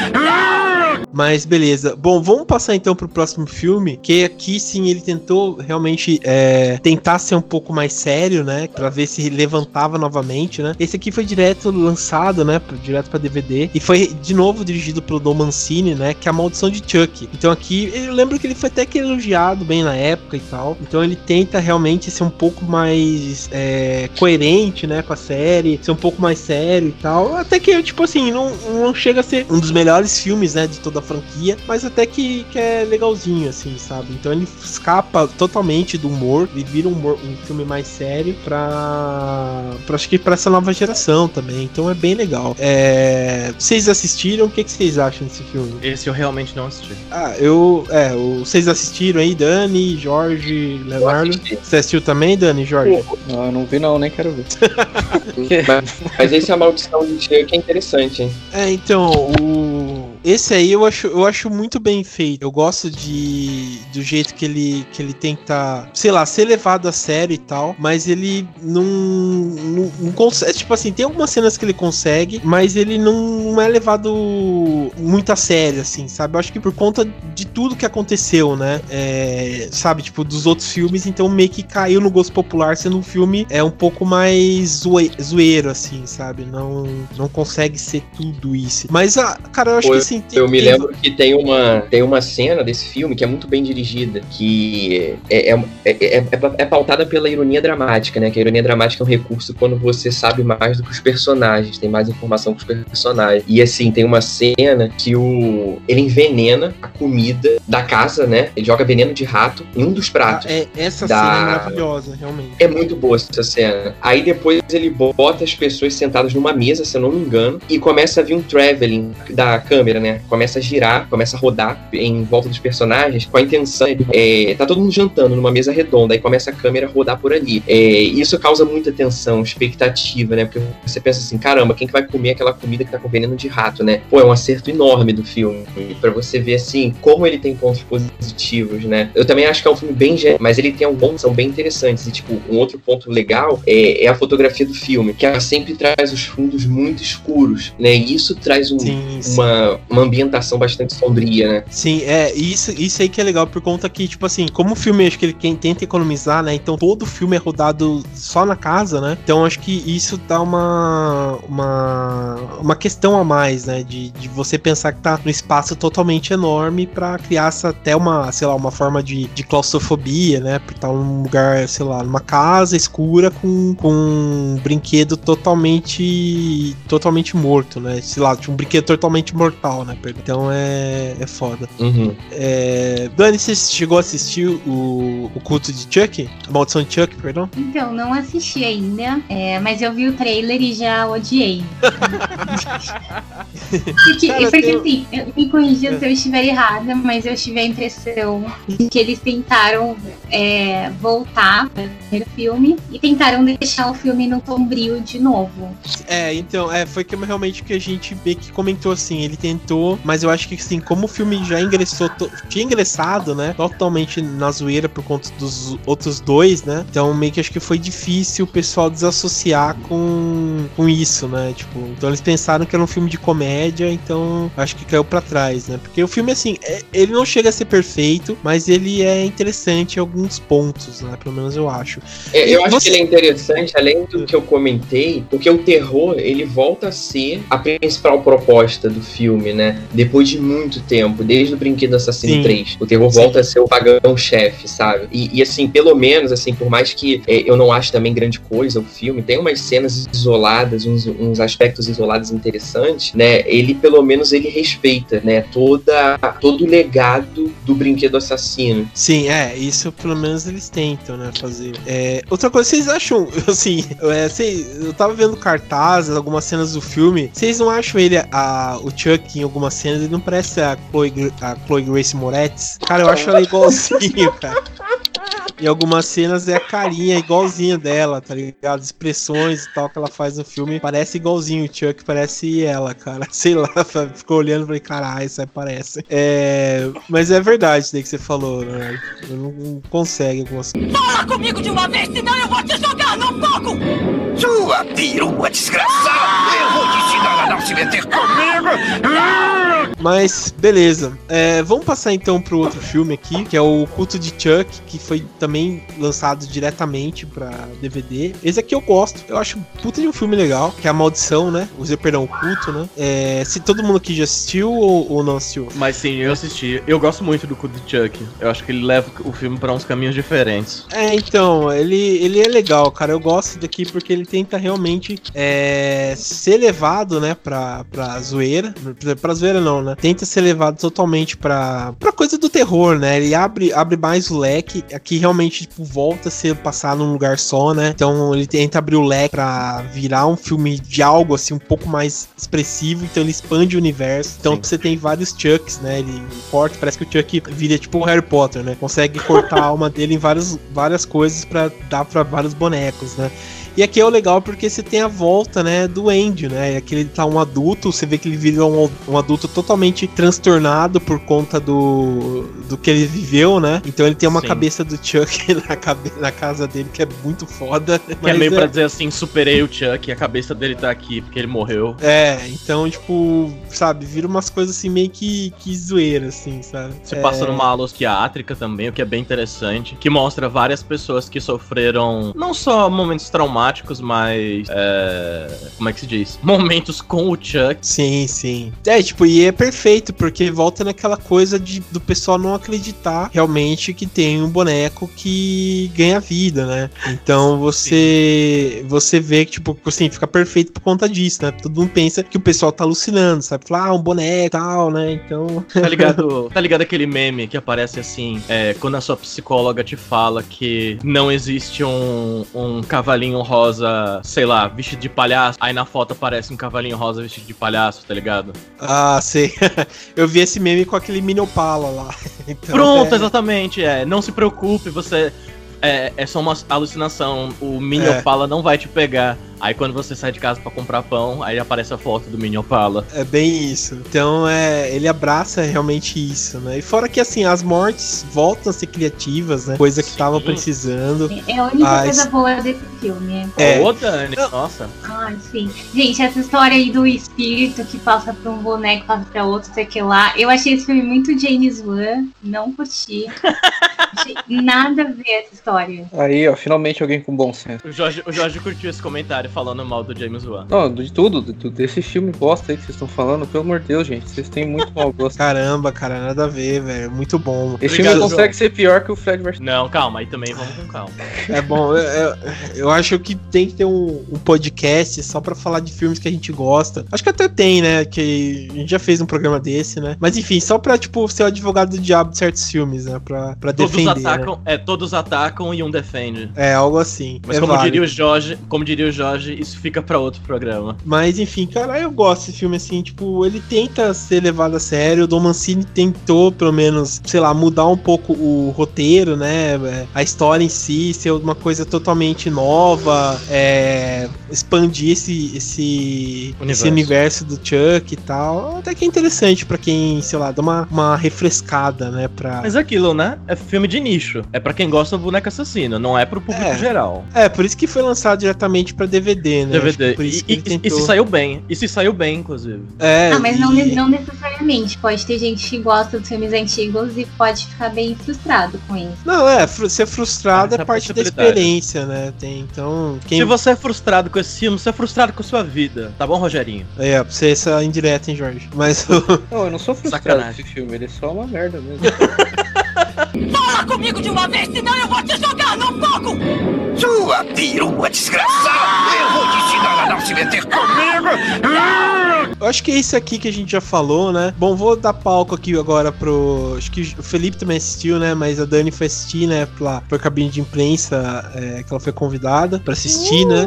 Mas beleza. Bom, vamos passar então pro próximo filme, que aqui sim ele tentou realmente é, tentar ser um pouco mais sério, né? Pra ver se levantava novamente, né? Esse aqui foi direto lançado, né? Direto pra DVD. E foi de novo dirigido pelo Dom Mancini, né? Que é a maldição de Chuck. Então aqui eu lembro que ele foi até que elogiado bem na época e tal. Então ele tenta realmente ser um pouco mais é, coerente, né? Com a série, ser um pouco mais sério e tal. Até que, tipo assim, não, não chega a ser um dos melhores filmes, né? De toda a franquia, mas até que, que é legalzinho, assim, sabe? Então ele escapa totalmente do humor, ele vira um, humor- um filme mais sério pra, pra. Acho que pra essa nova geração também. Então é bem legal. É, vocês assistiram? O que, que vocês acham desse filme? Esse eu realmente não assisti. Ah, eu. É, o- vocês assistiram aí, Dani, Jorge, Leonardo? Você assistiu também, Dani e Jorge? Não, eu não vi não, nem quero ver. Mas, mas esse é a maldição de Chuck é interessante, hein? É, então, o. Esse aí eu acho, eu acho muito bem feito. Eu gosto de do jeito que ele que ele tenta, sei lá, ser levado a sério e tal, mas ele não, não, não consegue. Tipo assim, tem algumas cenas que ele consegue, mas ele não é levado muito a sério, assim, sabe? Eu acho que por conta de tudo que aconteceu, né? É, sabe, tipo, dos outros filmes, então meio que caiu no gosto popular, sendo um filme é um pouco mais zoe- zoeiro, assim, sabe? Não, não consegue ser tudo isso. Mas, ah, cara, eu acho Pô, que assim, assim. tem- Eu me lembro que tem uma, tem uma cena desse filme que é muito bem dirigida, que é, é, é, é, é pautada pela ironia dramática, né? Que a ironia dramática é um recurso quando você sabe mais do que os personagens, tem mais informação que os personagens. E assim, tem uma cena que o ele envenena a comida da casa, né? Ele joga veneno de rato em um dos Ah, pratos. é, essa da- cena é maravilhosa, realmente. É muito boa essa cena. Aí depois ele bota as pessoas sentadas numa mesa, se eu não me engano, e começa a vir um traveling da câmera, né? Começa a girar, começa a rodar em volta dos personagens com a intenção. É, tá todo mundo jantando numa mesa redonda, aí começa a câmera a rodar por ali. É, isso causa muita tensão, expectativa, né? Porque você pensa assim, caramba, quem que vai comer aquela comida que tá com veneno de rato, né? Pô, é um acerto enorme do filme. Pra você ver assim, como ele tem pontos positivos, né? Eu também acho que é um filme bem mas ele tem alguns são bem interessantes. E, tipo, um outro ponto legal é, é a fotografia do filme, que ela sempre traz os fundos muito escuros, né? E isso traz um- Sim, sim. uma, uma ambientação bastante sombria, né? Sim, é, isso, isso aí que é legal, por conta que, tipo assim, como o filme, acho que ele quem tenta economizar, né? Então todo o filme é rodado só na casa, né? Então acho que isso dá uma, uma, uma questão a mais, né? De, de você pensar que tá num espaço totalmente enorme pra criar essa, até uma, sei lá, uma forma de, de claustrofobia, né? Por estar num lugar, sei lá, numa casa escura com, com um brinquedo totalmente totalmente morto, né? Sei lá, um brinquedo totalmente mortal, né? perdão. Então é, é foda. Uhum. É... Dani, você chegou a assistir o, o culto de Chuck? A maldição de Chuck, perdão? Então, não assisti ainda, é, mas eu vi o trailer e já odiei. porque, Cara, porque eu- assim, eu me corrija se eu estiver errada, mas eu tive a impressão de que eles tentaram é, voltar para o primeiro filme e tentaram deixar o filme no sombrio de novo. É, então, é, foi que realmente o que a gente vê que comentou assim, ele tentou, mas eu acho que assim, como o filme já ingressou, tinha ingressado, né, totalmente na zoeira por conta dos outros dois, né, então meio que acho que foi difícil o pessoal desassociar com, com isso, né, tipo, então eles pensaram que era um filme de comédia, então acho que caiu pra trás, né, porque o filme, assim, é- ele não chega a ser perfeito, mas ele é interessante em alguns pontos, né, pelo menos eu acho. É, Eu E acho você- que ele é interessante, além do que eu comentei, porque o terror, ele volta a ser a principal proposta do filme, né? Depois de muito tempo, desde o Brinquedo Assassino Sim. 3. O terror Sim. volta a ser o pagão-chefe, sabe? E, e, assim, pelo menos, assim, por mais que é, eu não ache também grande coisa o filme, tem umas cenas isoladas, uns, uns aspectos isolados interessantes, né? Ele, pelo menos, ele respeita, né? Toda, todo o legado do Brinquedo Assassino. Sim, é, isso pelo menos eles tentam, né, fazer. É, outra coisa, vocês acham, assim, é, sei, eu tava vendo cartazes, algumas cenas do filme, vocês não acham ele, a, o Chuck, algumas cenas, ele não parece a Chloe, a Chloe Grace Moretz? Cara, eu acho ela igualzinho, cara. Em algumas cenas é a carinha igualzinha dela, tá ligado? Expressões e tal que ela faz no filme. Parece igualzinho o Chuck, parece ela, cara. Sei lá, ficou olhando e falei, caralho, isso aí parece. É, mas é verdade daí que você falou, né? Eu não, não consegue algumas coisas. Fala comigo de uma vez, senão eu vou te jogar no fogo! Sua perua desgraçada! Eu vou te ensinar a não se meter comigo! Ah! Mas, beleza. É, vamos passar então pro outro filme aqui, que é o Culto de Chuck, que foi também lançado diretamente pra DVD. Esse aqui eu gosto, eu acho puta de um filme legal, que é a Maldição, né? O perdão, o Culto, né? É, se todo mundo aqui já assistiu ou, ou não assistiu? Mas sim, eu assisti. Eu gosto muito do Culto de Chuck. Eu acho que ele leva o filme pra uns caminhos diferentes. É, então, ele, ele é legal, cara. Eu gosto daqui porque ele tenta realmente é, ser levado, né, pra, pra zoeira. Pra zoeira não, né? Tenta ser levado totalmente pra, pra coisa do terror, né? Ele abre, abre mais o leque. Aqui realmente, tipo, volta a ser passar num lugar só, né? Então ele tenta abrir o leque pra virar um filme de algo, assim, um pouco mais expressivo. Então ele expande o universo. Então Sim. você tem vários Chucks, né? Ele corta, parece que o Chuck vira tipo o Harry Potter, né? Consegue cortar a alma dele em vários, várias coisas pra dar pra vários bonecos, né? E aqui é o legal porque você tem a volta, né, do Andy, né? Aqui ele tá um adulto, você vê que ele vira um, um adulto totalmente transtornado por conta do, do que ele viveu, né? Então ele tem uma Sim. cabeça do Chuck na, cabe, na casa dele que é muito foda. Que é meio pra dizer assim, superei o Chuck e a cabeça dele tá aqui porque ele morreu. É, então, tipo, sabe, vira umas coisas assim meio que, que zoeira, assim, sabe? Se é... passa numa ala psiquiátrica também, o que é bem interessante. Que mostra várias pessoas que sofreram não só momentos traumáticos, dramáticos, mais. é, como é que se diz? Momentos com o Chuck. Sim, sim. É, tipo, e é perfeito, porque volta naquela coisa de, do pessoal não acreditar realmente que tem um boneco que ganha vida, né? Então você você vê que, tipo, assim, fica perfeito por conta disso, né? Todo mundo pensa que o pessoal tá alucinando, sabe? Falar, ah, um boneco e tal, né? Então. Tá ligado? tá ligado aquele meme que aparece assim, é, quando a sua psicóloga te fala que não existe um, um cavalinho rosa, sei lá, vestido de palhaço, aí na foto aparece um cavalinho rosa vestido de palhaço, tá ligado? Ah, sei. Eu vi esse meme com aquele mini Opala lá. Então, Pronto, é- exatamente, é. Não se preocupe, você. É, é só uma alucinação. O Mini É. Opala não vai te pegar. Aí quando você sai de casa pra comprar pão, aí aparece a foto do Mini Opala. É bem isso. Então é, ele abraça realmente isso, né? E fora que assim, as mortes voltam a ser criativas, né? Coisa que tava Sim. precisando. É a única Ah, coisa boa desse filme. É. Ô, Dani, nossa. Ai, sim. Gente, essa história aí do espírito que passa pra um boneco, passa pra outro, sei que lá. Eu achei esse filme muito James Wan. Não curti. Nada a ver essa história. Aí, ó, finalmente alguém com bom senso. O Jorge, o Jorge curtiu esse comentário falando mal do James Wan. Não, de tudo, de tudo, desse filme bosta aí que vocês estão falando, pelo amor de Deus, gente, vocês têm muito mau gosto. Caramba, cara, nada a ver, velho. Muito bom. Esse Obrigado, filme consegue João. ser pior que o Fred vs. Não, calma, aí também vamos com calma. É bom, eu, eu- eu acho que tem que ter um, um podcast só pra falar de filmes que a gente gosta. Acho que até tem, né? Que a gente já fez um programa desse, né? Mas enfim, só pra, tipo, ser o advogado do diabo de certos filmes, né? Pra, pra Todos defender. né? atacam, é, todos atacam e um defende. É, algo assim. Mas é como válido. diria o Jorge, como diria o Jorge, isso fica pra outro programa. Mas enfim, cara, eu gosto desse filme assim, tipo, ele tenta ser levado a sério. O Dom Mancini tentou, pelo menos, sei lá, mudar um pouco o roteiro, né? é, A história em si, ser uma coisa totalmente nova, é, expandir esse, esse, Universo. esse universo do Chuck e tal. Até que é interessante pra quem, sei lá, dá uma, uma refrescada, né? Pra... Mas é aquilo, né? É filme de nicho. É pra quem gosta do boneco assassino, não é pro público É. geral. É, por isso que foi lançado diretamente pra DVD, né? DVD. que Por E, isso que e, ele e tentou... se saiu bem. E se saiu bem, inclusive. É, Ah, mas não, e- não necessariamente. Pode ter gente que gosta dos filmes antigos e pode ficar bem frustrado com isso. Não, é, fru- ser frustrado Essa é parte da experiência, né? Tem, então, quem Se você é frustrado com esse filme, você é frustrado com a sua vida. Tá bom, Rogerinho? é, pra você essa indireta, hein, Jorge? Mas Não, eu não sou frustrado com Sacanagem. esse filme, ele é só uma merda mesmo. Fala comigo de uma vez, senão eu vou te jogar no fogo! Sua perua desgraçada! Eu vou te ensinar a não se meter comigo! Ah! eu acho que é isso aqui que a gente já falou, né? Bom, vou dar palco aqui agora pro. Acho que o Felipe também assistiu, né? Mas a Dani foi assistir, né? Pela, por cabine de imprensa é, que ela foi convidada pra assistir, né?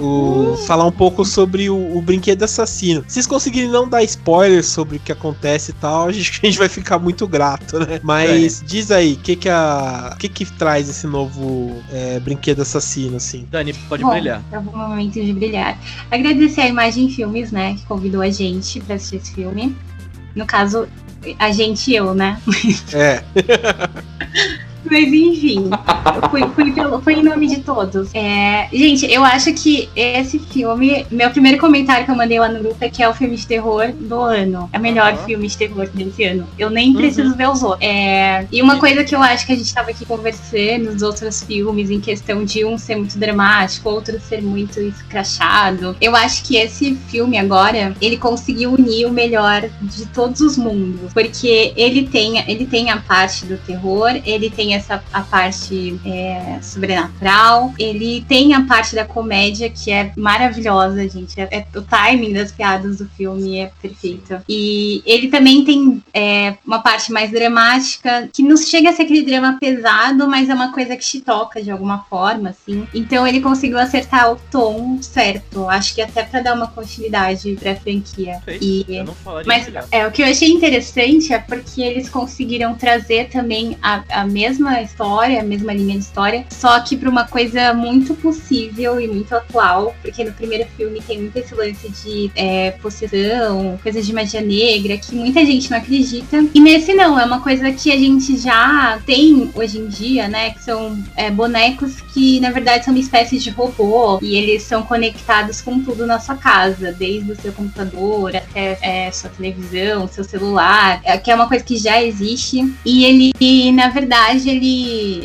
O, falar um pouco sobre o, o brinquedo assassino. Se vocês conseguirem não dar spoilers sobre o que acontece e tal, a gente, a gente vai ficar muito grato, né? Mas diz aí, o que que, a, que que traz esse novo é, brinquedo assassino, assim? Dani, pode Bom, brilhar. É um momento de brilhar. Agradecer a Imagem Filmes, né, que convidou a gente pra assistir esse filme. No caso, a gente e eu, né? É, Mas enfim, fui, fui, pelo, fui em nome de todos. É, gente, eu acho que esse filme, meu primeiro comentário que eu mandei lá no grupo é que é o filme de terror do ano. É o melhor Aham. filme de terror desse ano. Eu nem Uhum. preciso ver os outros. É, e uma coisa que eu acho que a gente tava aqui conversando nos outros filmes, em questão de um ser muito dramático, outro ser muito escrachado. Eu acho que esse filme agora, ele conseguiu unir o melhor de todos os mundos. Porque ele tem, ele tem a parte do terror, ele tem essa a parte é, sobrenatural, ele tem a parte da comédia que é maravilhosa, gente. É, é- o timing das piadas do filme é perfeito. E ele também tem é, uma parte mais dramática, que não chega a ser aquele drama pesado, mas é uma coisa que te toca de alguma forma, assim. Então ele conseguiu acertar o tom certo. Acho que até pra dar uma continuidade pra franquia. Fez. E Eu não falaria mas é, o que eu achei interessante é porque eles conseguiram trazer também a, a mesma história, a mesma linha de história, só que pra uma coisa muito possível e muito atual, porque no primeiro filme tem muito esse lance de é, possessão, coisa de magia negra, que muita gente não acredita. E nesse não, é uma coisa que a gente já tem hoje em dia, né? Que são é, bonecos que na verdade são uma espécie de robô e eles são conectados com tudo na sua casa, desde o seu computador até é, sua televisão, seu celular, é, que é uma coisa que já existe. E ele, na verdade, ele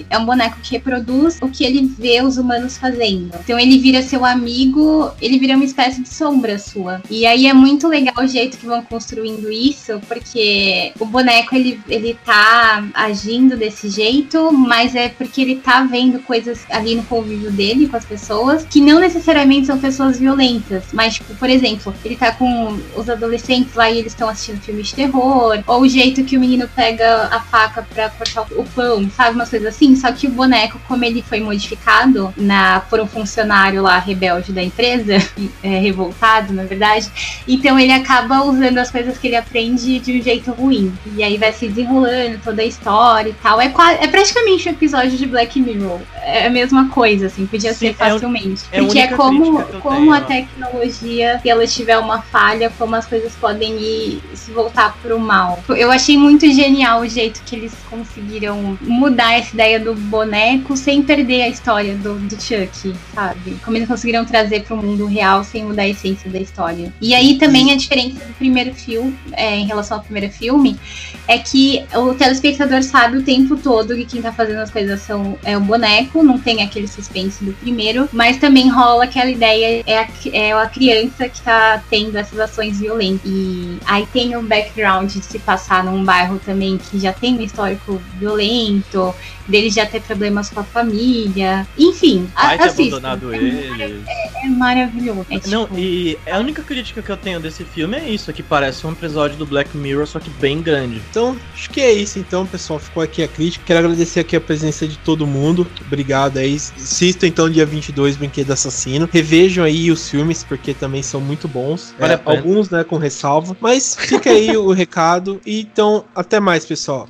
é um boneco que reproduz o que ele vê os humanos fazendo. Então ele vira seu amigo, ele vira uma espécie de sombra sua. E aí é muito legal o jeito que vão construindo isso, porque o boneco ele, ele tá agindo desse jeito, mas é porque ele tá vendo coisas ali no convívio dele com as pessoas que não necessariamente são pessoas violentas, mas tipo, por exemplo, ele tá com os adolescentes lá e eles estão assistindo filmes de terror, ou o jeito que o menino pega a faca para cortar o pão, sabe? Umas coisas assim. Só que o boneco, como ele foi modificado na, por um funcionário lá rebelde da empresa, é, revoltado, na verdade, então ele acaba usando as coisas que ele aprende de um jeito ruim. E aí vai se desenrolando toda a história e tal. É, é praticamente um episódio de Black Mirror. É a mesma coisa, assim, podia Sim, ser facilmente. É, Porque é como, como a tecnologia, se ela tiver uma falha, como as coisas podem ir se voltar pro mal. Eu achei muito genial o jeito que eles conseguiram mudar essa ideia do boneco sem perder a história do, do Chuck, sabe? Como eles conseguiram trazer pro mundo real sem mudar a essência da história. E aí também a diferença do primeiro filme, é, em relação ao primeiro filme, é que o telespectador sabe o tempo todo que quem tá fazendo as coisas são, é o boneco, não tem aquele suspense do primeiro, mas também rola aquela ideia, é a, é a criança que tá tendo essas ações violentas. E aí tem o background de se passar num bairro também que já tem um histórico violento, dele já ter problemas com a família. Enfim, Pai ter abandonado é, ele. É, é maravilhoso. É, tipo... Não, e a única crítica que eu tenho desse filme é isso, que parece um episódio do Black Mirror, só que bem grande. Então, acho que é isso então, pessoal. Ficou aqui a crítica. Quero agradecer aqui a presença de todo mundo. Obrigado aí. Assistam então dia 22, Brinquedo Assassino. Revejam aí os filmes, porque também são muito bons. É, alguns, né, com ressalva. Mas fica aí o recado. E então, até mais, pessoal.